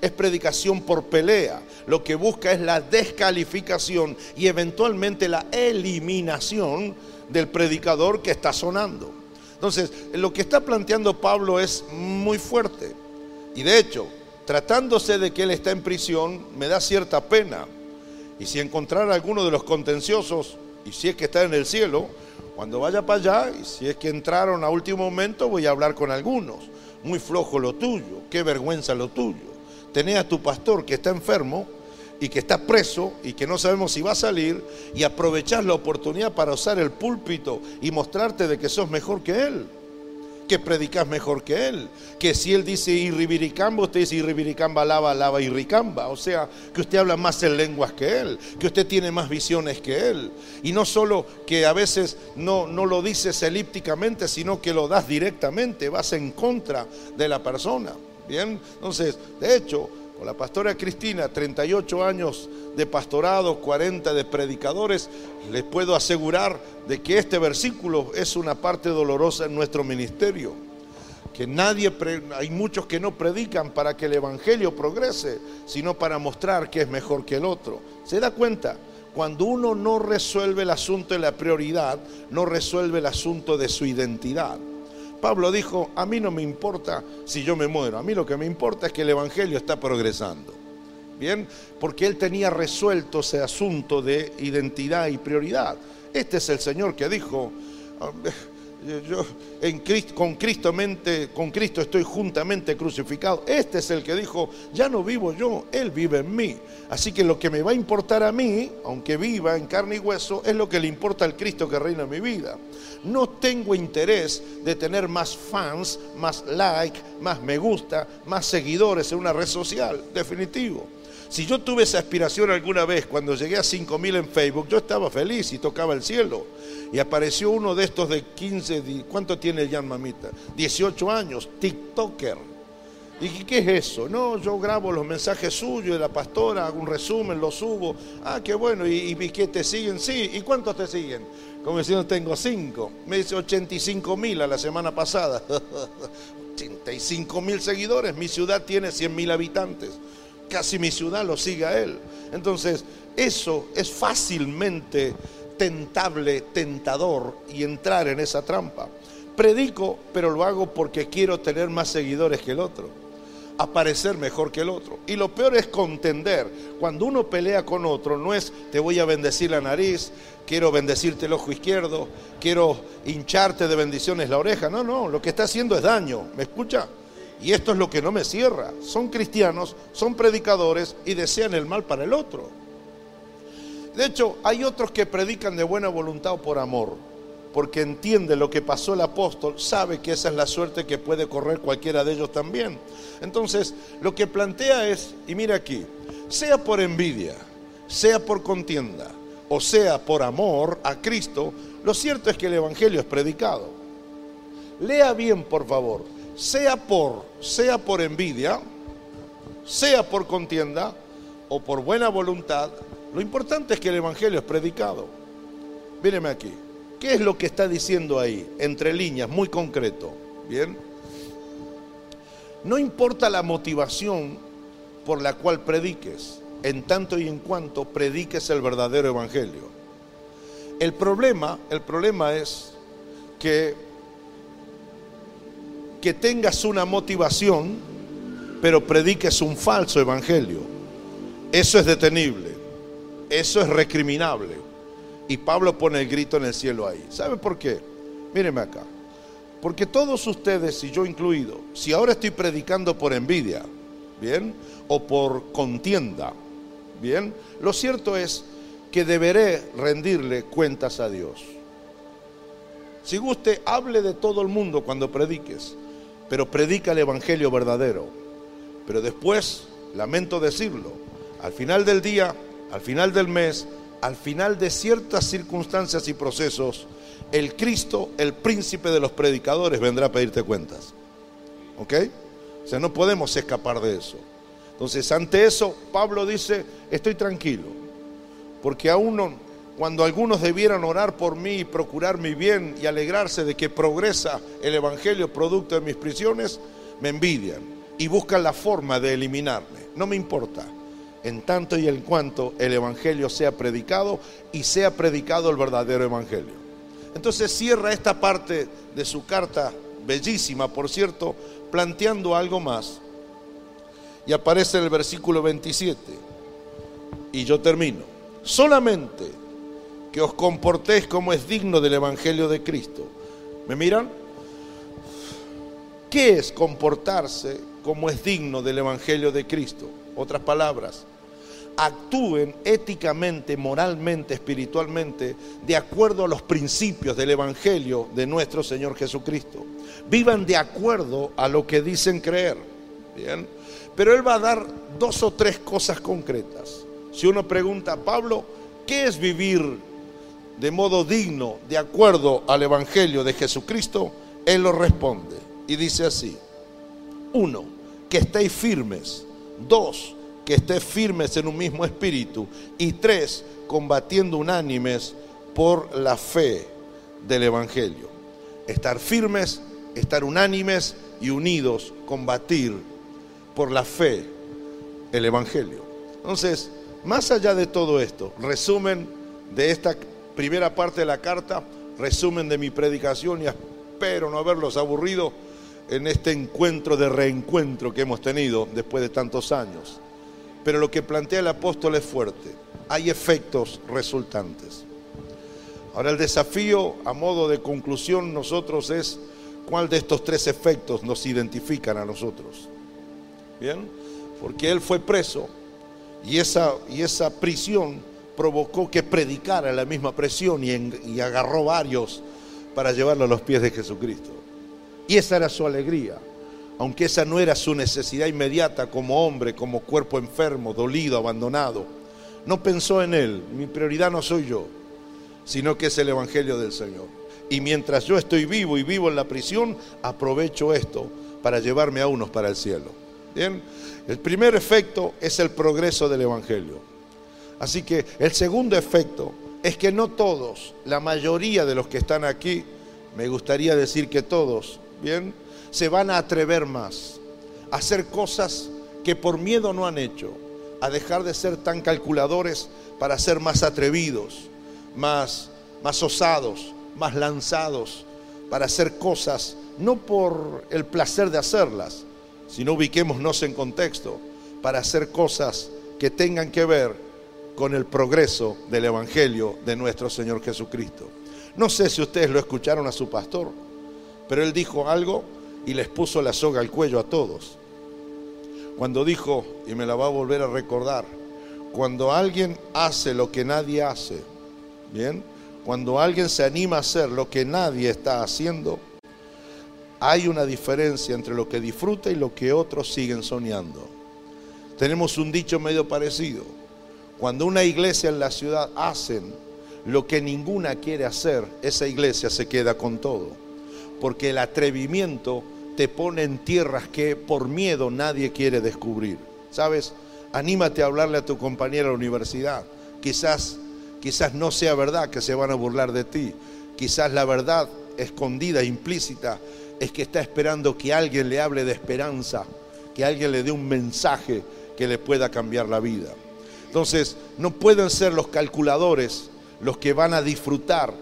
es predicación por pelea. Lo que busca es la descalificación y eventualmente la eliminación del predicador que está sonando. Entonces, lo que está planteando Pablo es muy fuerte. Y de hecho, tratándose de que él está en prisión, me da cierta pena. Y si encontrar alguno de los contenciosos, y si es que está en el cielo, cuando vaya para allá, y si es que entraron a último momento, voy a hablar con algunos. Muy flojo lo tuyo, qué vergüenza lo tuyo. Tenés a tu pastor que está enfermo y que está preso y que no sabemos si va a salir y aprovechar la oportunidad para usar el púlpito y mostrarte de que sos mejor que él que predicas mejor que él. Que si él dice irribiricamba, usted dice irribiricamba, lava, lava, irricamba. O sea, que usted habla más en lenguas que él, que usted tiene más visiones que él. Y no solo que a veces no, no lo dices elípticamente, sino que lo das directamente, vas en contra de la persona. Bien, entonces, de hecho, la pastora Cristina, 38 años de pastorado, 40 de predicadores, les puedo asegurar de que este versículo es una parte dolorosa en nuestro ministerio. Que nadie, hay muchos que no predican para que el Evangelio progrese, sino para mostrar que es mejor que el otro. ¿Se da cuenta? Cuando uno no resuelve el asunto de la prioridad, no resuelve el asunto de su identidad. Pablo dijo, a mí no me importa si yo me muero, a mí lo que me importa es que el Evangelio está progresando. Bien, porque él tenía resuelto ese asunto de identidad y prioridad. Este es el Señor que dijo, yo con, Cristo mente, con Cristo estoy juntamente crucificado. Este es el que dijo, ya no vivo yo, Él vive en mí. Así que lo que me va a importar a mí, aunque viva en carne y hueso, es lo que le importa al Cristo que reina en mi vida. No tengo interés de tener más fans, más like, más me gusta, más seguidores en una red social, definitivo. Si yo tuve esa aspiración alguna vez cuando llegué a 5000 en Facebook, yo estaba feliz y tocaba el cielo. Y apareció uno de estos de 15, ¿cuánto tiene el Jan Mamita? 18 años, TikToker. Y ¿qué es eso? No, yo grabo los mensajes suyos de la pastora, hago un resumen, lo subo. Ah, qué bueno. ¿Y, y qué te siguen? Sí. ¿Y cuántos te siguen? Como no tengo cinco. Me dice 85 mil a la semana pasada. 85 mil seguidores. Mi ciudad tiene 100 mil habitantes casi mi ciudad lo siga él. Entonces, eso es fácilmente tentable, tentador y entrar en esa trampa. Predico, pero lo hago porque quiero tener más seguidores que el otro, aparecer mejor que el otro. Y lo peor es contender. Cuando uno pelea con otro, no es te voy a bendecir la nariz, quiero bendecirte el ojo izquierdo, quiero hincharte de bendiciones la oreja. No, no, lo que está haciendo es daño. ¿Me escucha? Y esto es lo que no me cierra. Son cristianos, son predicadores y desean el mal para el otro. De hecho, hay otros que predican de buena voluntad o por amor, porque entiende lo que pasó el apóstol, sabe que esa es la suerte que puede correr cualquiera de ellos también. Entonces, lo que plantea es, y mira aquí, sea por envidia, sea por contienda, o sea por amor a Cristo, lo cierto es que el Evangelio es predicado. Lea bien, por favor, sea por, sea por envidia, sea por contienda o por buena voluntad, lo importante es que el Evangelio es predicado. Míreme aquí. ¿Qué es lo que está diciendo ahí? Entre líneas, muy concreto. Bien. No importa la motivación por la cual prediques. en tanto y en cuanto prediques el verdadero evangelio. El problema, el problema es que que tengas una motivación, pero prediques un falso evangelio. Eso es detenible. Eso es recriminable. Y Pablo pone el grito en el cielo ahí. ¿Sabe por qué? Mírenme acá. Porque todos ustedes, y yo incluido, si ahora estoy predicando por envidia, ¿bien? O por contienda, ¿bien? Lo cierto es que deberé rendirle cuentas a Dios. Si guste, hable de todo el mundo cuando prediques, pero predica el Evangelio verdadero. Pero después, lamento decirlo, al final del día, al final del mes, al final de ciertas circunstancias y procesos, el Cristo, el príncipe de los predicadores, vendrá a pedirte cuentas. ¿Ok? O sea, no podemos escapar de eso. Entonces, ante eso, Pablo dice, estoy tranquilo, porque aún cuando algunos debieran orar por mí y procurar mi bien y alegrarse de que progresa el Evangelio producto de mis prisiones, me envidian y buscan la forma de eliminarme. No me importa, en tanto y en cuanto el Evangelio sea predicado y sea predicado el verdadero Evangelio. Entonces cierra esta parte de su carta, bellísima por cierto, planteando algo más. Y aparece en el versículo 27. Y yo termino. Solamente que os comportéis como es digno del Evangelio de Cristo. ¿Me miran? ¿Qué es comportarse como es digno del Evangelio de Cristo? Otras palabras, actúen éticamente, moralmente, espiritualmente, de acuerdo a los principios del Evangelio de nuestro Señor Jesucristo. Vivan de acuerdo a lo que dicen creer. Bien. Pero Él va a dar dos o tres cosas concretas. Si uno pregunta, Pablo, ¿qué es vivir de modo digno, de acuerdo al Evangelio de Jesucristo? Él lo responde y dice así. Uno, que estéis firmes. Dos, que estés firmes en un mismo espíritu. Y tres, combatiendo unánimes por la fe del Evangelio. Estar firmes, estar unánimes y unidos, combatir por la fe el Evangelio. Entonces, más allá de todo esto, resumen de esta primera parte de la carta, resumen de mi predicación y espero no haberlos aburrido en este encuentro de reencuentro que hemos tenido después de tantos años. Pero lo que plantea el apóstol es fuerte. Hay efectos resultantes. Ahora el desafío a modo de conclusión nosotros es cuál de estos tres efectos nos identifican a nosotros. Bien, porque él fue preso y esa, y esa prisión provocó que predicara la misma presión y, y agarró varios para llevarlo a los pies de Jesucristo. Y esa era su alegría aunque esa no era su necesidad inmediata como hombre, como cuerpo enfermo, dolido, abandonado. No pensó en él, mi prioridad no soy yo, sino que es el Evangelio del Señor. Y mientras yo estoy vivo y vivo en la prisión, aprovecho esto para llevarme a unos para el cielo. Bien, el primer efecto es el progreso del Evangelio. Así que el segundo efecto es que no todos, la mayoría de los que están aquí, me gustaría decir que todos, bien, se van a atrever más a hacer cosas que por miedo no han hecho, a dejar de ser tan calculadores para ser más atrevidos, más, más osados, más lanzados, para hacer cosas no por el placer de hacerlas, sino ubiquémonos en contexto, para hacer cosas que tengan que ver con el progreso del Evangelio de nuestro Señor Jesucristo. No sé si ustedes lo escucharon a su pastor, pero él dijo algo y les puso la soga al cuello a todos. Cuando dijo, y me la va a volver a recordar, cuando alguien hace lo que nadie hace, ¿bien? Cuando alguien se anima a hacer lo que nadie está haciendo, hay una diferencia entre lo que disfruta y lo que otros siguen soñando. Tenemos un dicho medio parecido. Cuando una iglesia en la ciudad hacen lo que ninguna quiere hacer, esa iglesia se queda con todo. Porque el atrevimiento te pone en tierras que por miedo nadie quiere descubrir. ¿Sabes? Anímate a hablarle a tu compañera de la universidad. Quizás, quizás no sea verdad que se van a burlar de ti. Quizás la verdad escondida, implícita, es que está esperando que alguien le hable de esperanza, que alguien le dé un mensaje que le pueda cambiar la vida. Entonces, no pueden ser los calculadores los que van a disfrutar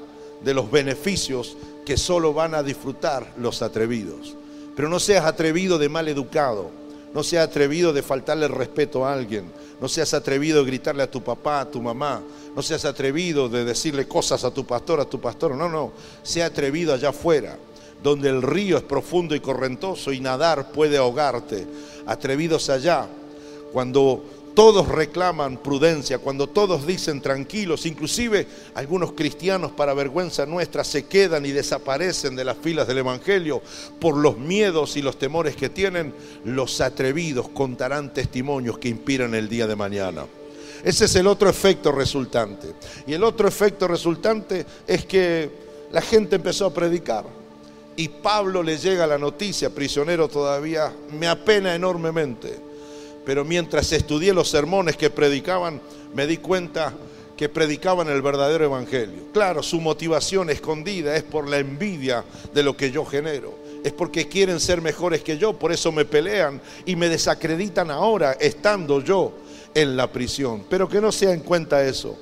de los beneficios que solo van a disfrutar los atrevidos. Pero no seas atrevido de mal educado, no seas atrevido de faltarle el respeto a alguien, no seas atrevido de gritarle a tu papá, a tu mamá, no seas atrevido de decirle cosas a tu pastor, a tu pastor, no, no, sea atrevido allá afuera, donde el río es profundo y correntoso y nadar puede ahogarte, atrevidos allá, cuando todos reclaman prudencia, cuando todos dicen tranquilos, inclusive algunos cristianos para vergüenza nuestra se quedan y desaparecen de las filas del Evangelio por los miedos y los temores que tienen, los atrevidos contarán testimonios que inspiran el día de mañana. Ese es el otro efecto resultante. Y el otro efecto resultante es que la gente empezó a predicar. Y Pablo le llega la noticia, prisionero todavía, me apena enormemente pero mientras estudié los sermones que predicaban, me di cuenta que predicaban el verdadero evangelio. Claro, su motivación escondida es por la envidia de lo que yo genero. Es porque quieren ser mejores que yo, por eso me pelean y me desacreditan ahora estando yo en la prisión. Pero que no sea en cuenta eso.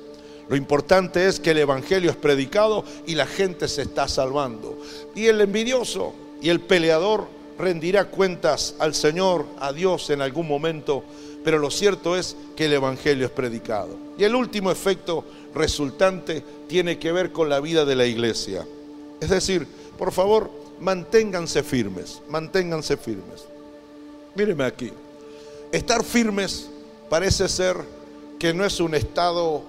Lo importante es que el Evangelio es predicado y la gente se está salvando. Y el envidioso y el peleador rendirá cuentas al Señor, a Dios en algún momento, pero lo cierto es que el Evangelio es predicado. Y el último efecto resultante tiene que ver con la vida de la iglesia. Es decir, por favor, manténganse firmes, manténganse firmes. Míreme aquí, estar firmes parece ser que no es un estado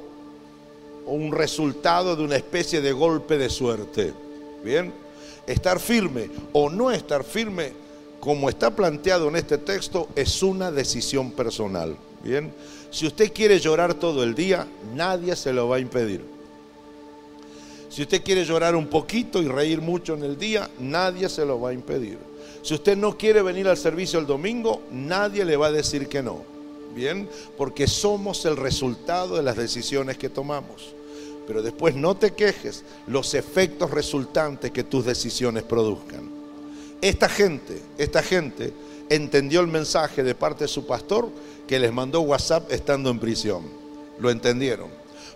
o un resultado de una especie de golpe de suerte. Bien, estar firme o no estar firme como está planteado en este texto, es una decisión personal. Bien, si usted quiere llorar todo el día, nadie se lo va a impedir. Si usted quiere llorar un poquito y reír mucho en el día, nadie se lo va a impedir. Si usted no quiere venir al servicio el domingo, nadie le va a decir que no. Bien, porque somos el resultado de las decisiones que tomamos. Pero después no te quejes los efectos resultantes que tus decisiones produzcan. Esta gente, esta gente entendió el mensaje de parte de su pastor que les mandó WhatsApp estando en prisión. Lo entendieron.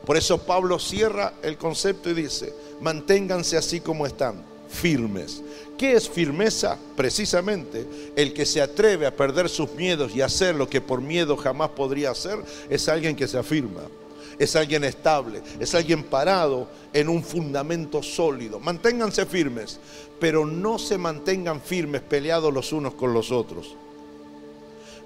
Por eso Pablo cierra el concepto y dice, manténganse así como están, firmes. ¿Qué es firmeza? Precisamente el que se atreve a perder sus miedos y hacer lo que por miedo jamás podría hacer, es alguien que se afirma es alguien estable, es alguien parado en un fundamento sólido. Manténganse firmes, pero no se mantengan firmes peleados los unos con los otros.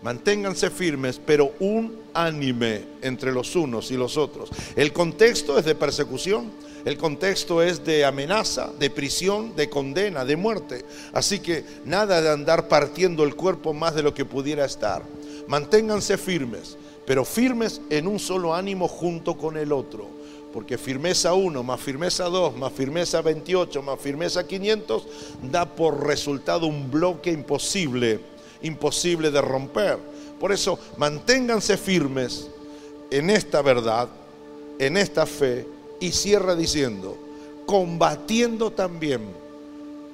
Manténganse firmes, pero un ánime entre los unos y los otros. El contexto es de persecución, el contexto es de amenaza, de prisión, de condena, de muerte. Así que nada de andar partiendo el cuerpo más de lo que pudiera estar. Manténganse firmes, pero firmes en un solo ánimo junto con el otro. Porque firmeza 1 más firmeza 2 más firmeza 28 más firmeza 500 da por resultado un bloque imposible, imposible de romper. Por eso manténganse firmes en esta verdad, en esta fe y cierra diciendo, combatiendo también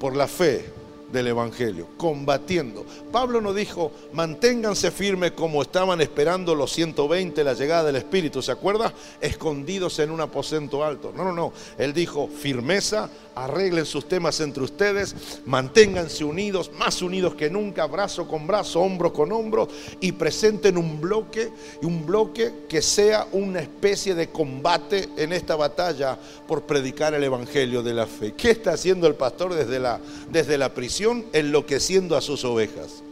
por la fe del Evangelio, combatiendo. Pablo no dijo, manténganse firmes como estaban esperando los 120 la llegada del Espíritu, ¿se acuerda? Escondidos en un aposento alto. No, no, no. Él dijo, firmeza, arreglen sus temas entre ustedes, manténganse unidos, más unidos que nunca, brazo con brazo, hombro con hombro, y presenten un bloque, y un bloque que sea una especie de combate en esta batalla por predicar el Evangelio de la fe. ¿Qué está haciendo el pastor desde la, desde la prisión? Enloqueciendo a sus ovejas.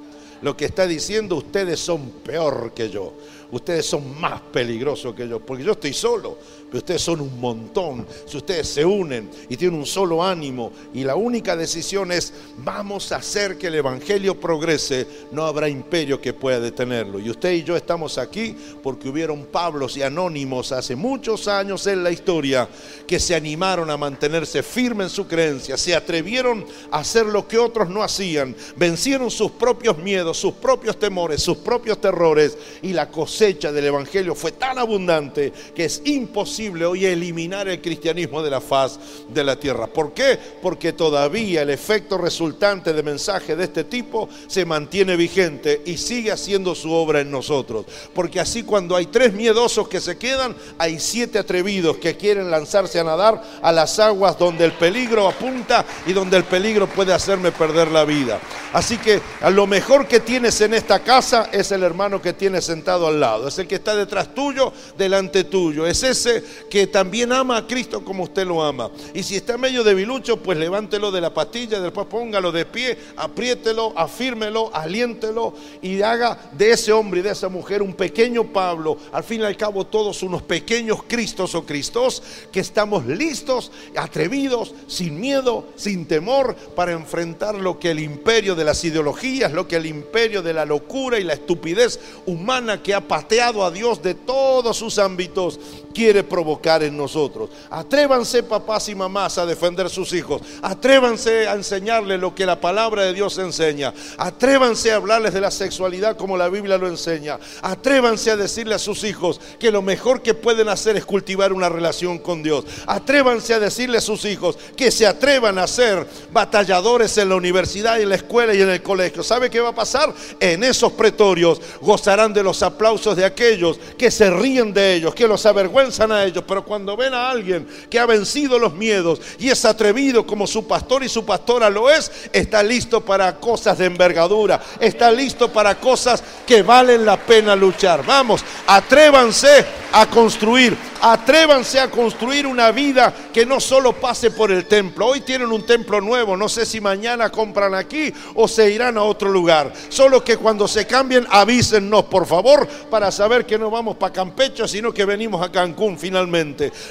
Lo que está diciendo, ustedes son peor que yo ustedes son más peligrosos que yo, porque yo estoy solo, ustedes son un montón. Si ustedes se unen y tienen un solo ánimo y la única decisión es vamos a hacer que el Evangelio progrese, no habrá imperio que pueda detenerlo. Y usted y yo estamos aquí porque hubieron Pablos y anónimos hace muchos años en la historia que se animaron a mantenerse firmes en su creencia, se atrevieron a hacer lo que otros no hacían, vencieron sus propios miedos, sus propios temores, sus propios terrores y la cosecha del Evangelio fue tan abundante que es imposible imposible hoy eliminar el cristianismo de la faz de la tierra. ¿Por qué? Porque todavía el efecto resultante de mensajes de este tipo se mantiene vigente y sigue haciendo su obra en nosotros. Porque así cuando hay tres miedosos que se quedan, hay siete atrevidos que quieren lanzarse a nadar a las aguas donde el peligro apunta y donde el peligro puede hacerme perder la vida. Así que a lo mejor que tienes en esta casa es el hermano que tienes sentado al lado, es el que está detrás tuyo, delante tuyo, es ese que también ama a Cristo como usted lo ama. Y si está medio debilucho, pues levántelo de la pastilla, después póngalo de pie, apriételo, afírmelo, aliéntelo y haga de ese hombre y de esa mujer un pequeño Pablo. Al fin y al cabo, todos unos pequeños Cristos o Cristos que estamos listos, atrevidos, sin miedo, sin temor, para enfrentar lo que el imperio de las ideologías, lo que el imperio de la locura y la estupidez humana que ha pateado a Dios de todos sus ámbitos quiere provocar en nosotros. Atrévanse papás y mamás a defender sus hijos. Atrévanse a enseñarles lo que la palabra de Dios enseña. Atrévanse a hablarles de la sexualidad como la Biblia lo enseña. Atrévanse a decirle a sus hijos que lo mejor que pueden hacer es cultivar una relación con Dios. Atrévanse a decirle a sus hijos que se atrevan a ser batalladores en la universidad en la escuela y en el colegio. ¿Sabe qué va a pasar? En esos pretorios gozarán de los aplausos de aquellos que se ríen de ellos, que los avergüenzan a ellos, pero cuando ven a alguien que ha vencido los miedos y es atrevido como su pastor y su pastora lo es, está listo para cosas de envergadura, está listo para cosas que valen la pena luchar. Vamos, atrévanse a construir, atrévanse a construir una vida que no solo pase por el templo. Hoy tienen un templo nuevo, no sé si mañana compran aquí o se irán a otro lugar. Solo que cuando se cambien avísennos, por favor, para saber que no vamos para Campeche, sino que venimos a Cancún.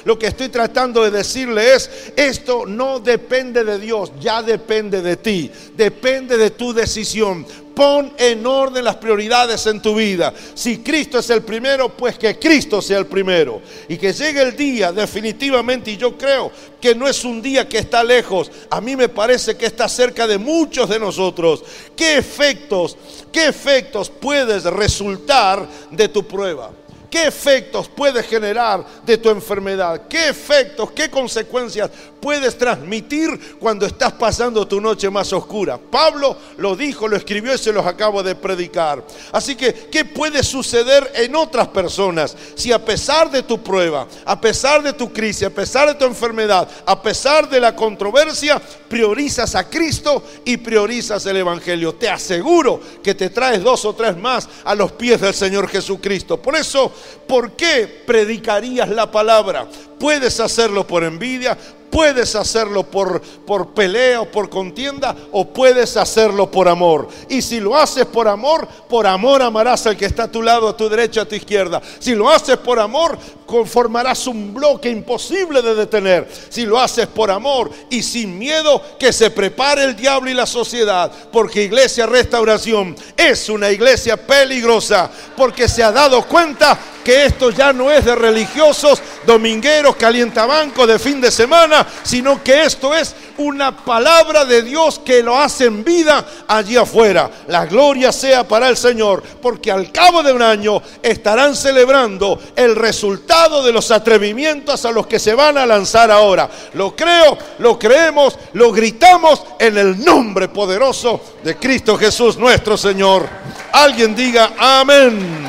Lo que estoy tratando de decirle es, esto no depende de Dios, ya depende de ti, depende de tu decisión. Pon en orden las prioridades en tu vida. Si Cristo es el primero, pues que Cristo sea el primero. Y que llegue el día definitivamente, y yo creo que no es un día que está lejos, a mí me parece que está cerca de muchos de nosotros. ¿Qué efectos, qué efectos puedes resultar de tu prueba? ¿Qué efectos puedes generar de tu enfermedad? ¿Qué efectos, qué consecuencias puedes transmitir cuando estás pasando tu noche más oscura? Pablo lo dijo, lo escribió y se los acabo de predicar. Así que, ¿qué puede suceder en otras personas si a pesar de tu prueba, a pesar de tu crisis, a pesar de tu enfermedad, a pesar de la controversia, priorizas a Cristo y priorizas el Evangelio? Te aseguro que te traes dos o tres más a los pies del Señor Jesucristo. Por eso ¿por qué predicarías la palabra? Puedes hacerlo por envidia, puedes hacerlo por, por pelea o por contienda o puedes hacerlo por amor. Y si lo haces por amor, por amor amarás al que está a tu lado, a tu derecha, a tu izquierda. Si lo haces por amor, conformarás un bloque imposible de detener. Si lo haces por amor y sin miedo, que se prepare el diablo y la sociedad. Porque Iglesia Restauración es una iglesia peligrosa. Porque se ha dado cuenta que esto ya no es de religiosos, domingueros, calientabancos de fin de semana, sino que esto es una palabra de Dios que lo hace en vida allí afuera. La gloria sea para el Señor, porque al cabo de un año estarán celebrando el resultado de los atrevimientos a los que se van a lanzar ahora. Lo creo, lo creemos, lo gritamos en el nombre poderoso de Cristo Jesús nuestro Señor. Alguien diga amén.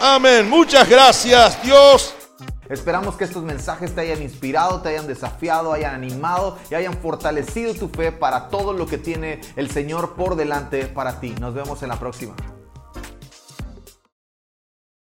Amén. Muchas gracias, Dios.
Esperamos que estos mensajes te hayan inspirado, te hayan desafiado, hayan animado y hayan fortalecido tu fe para todo lo que tiene el Señor por delante para ti. Nos vemos en la próxima.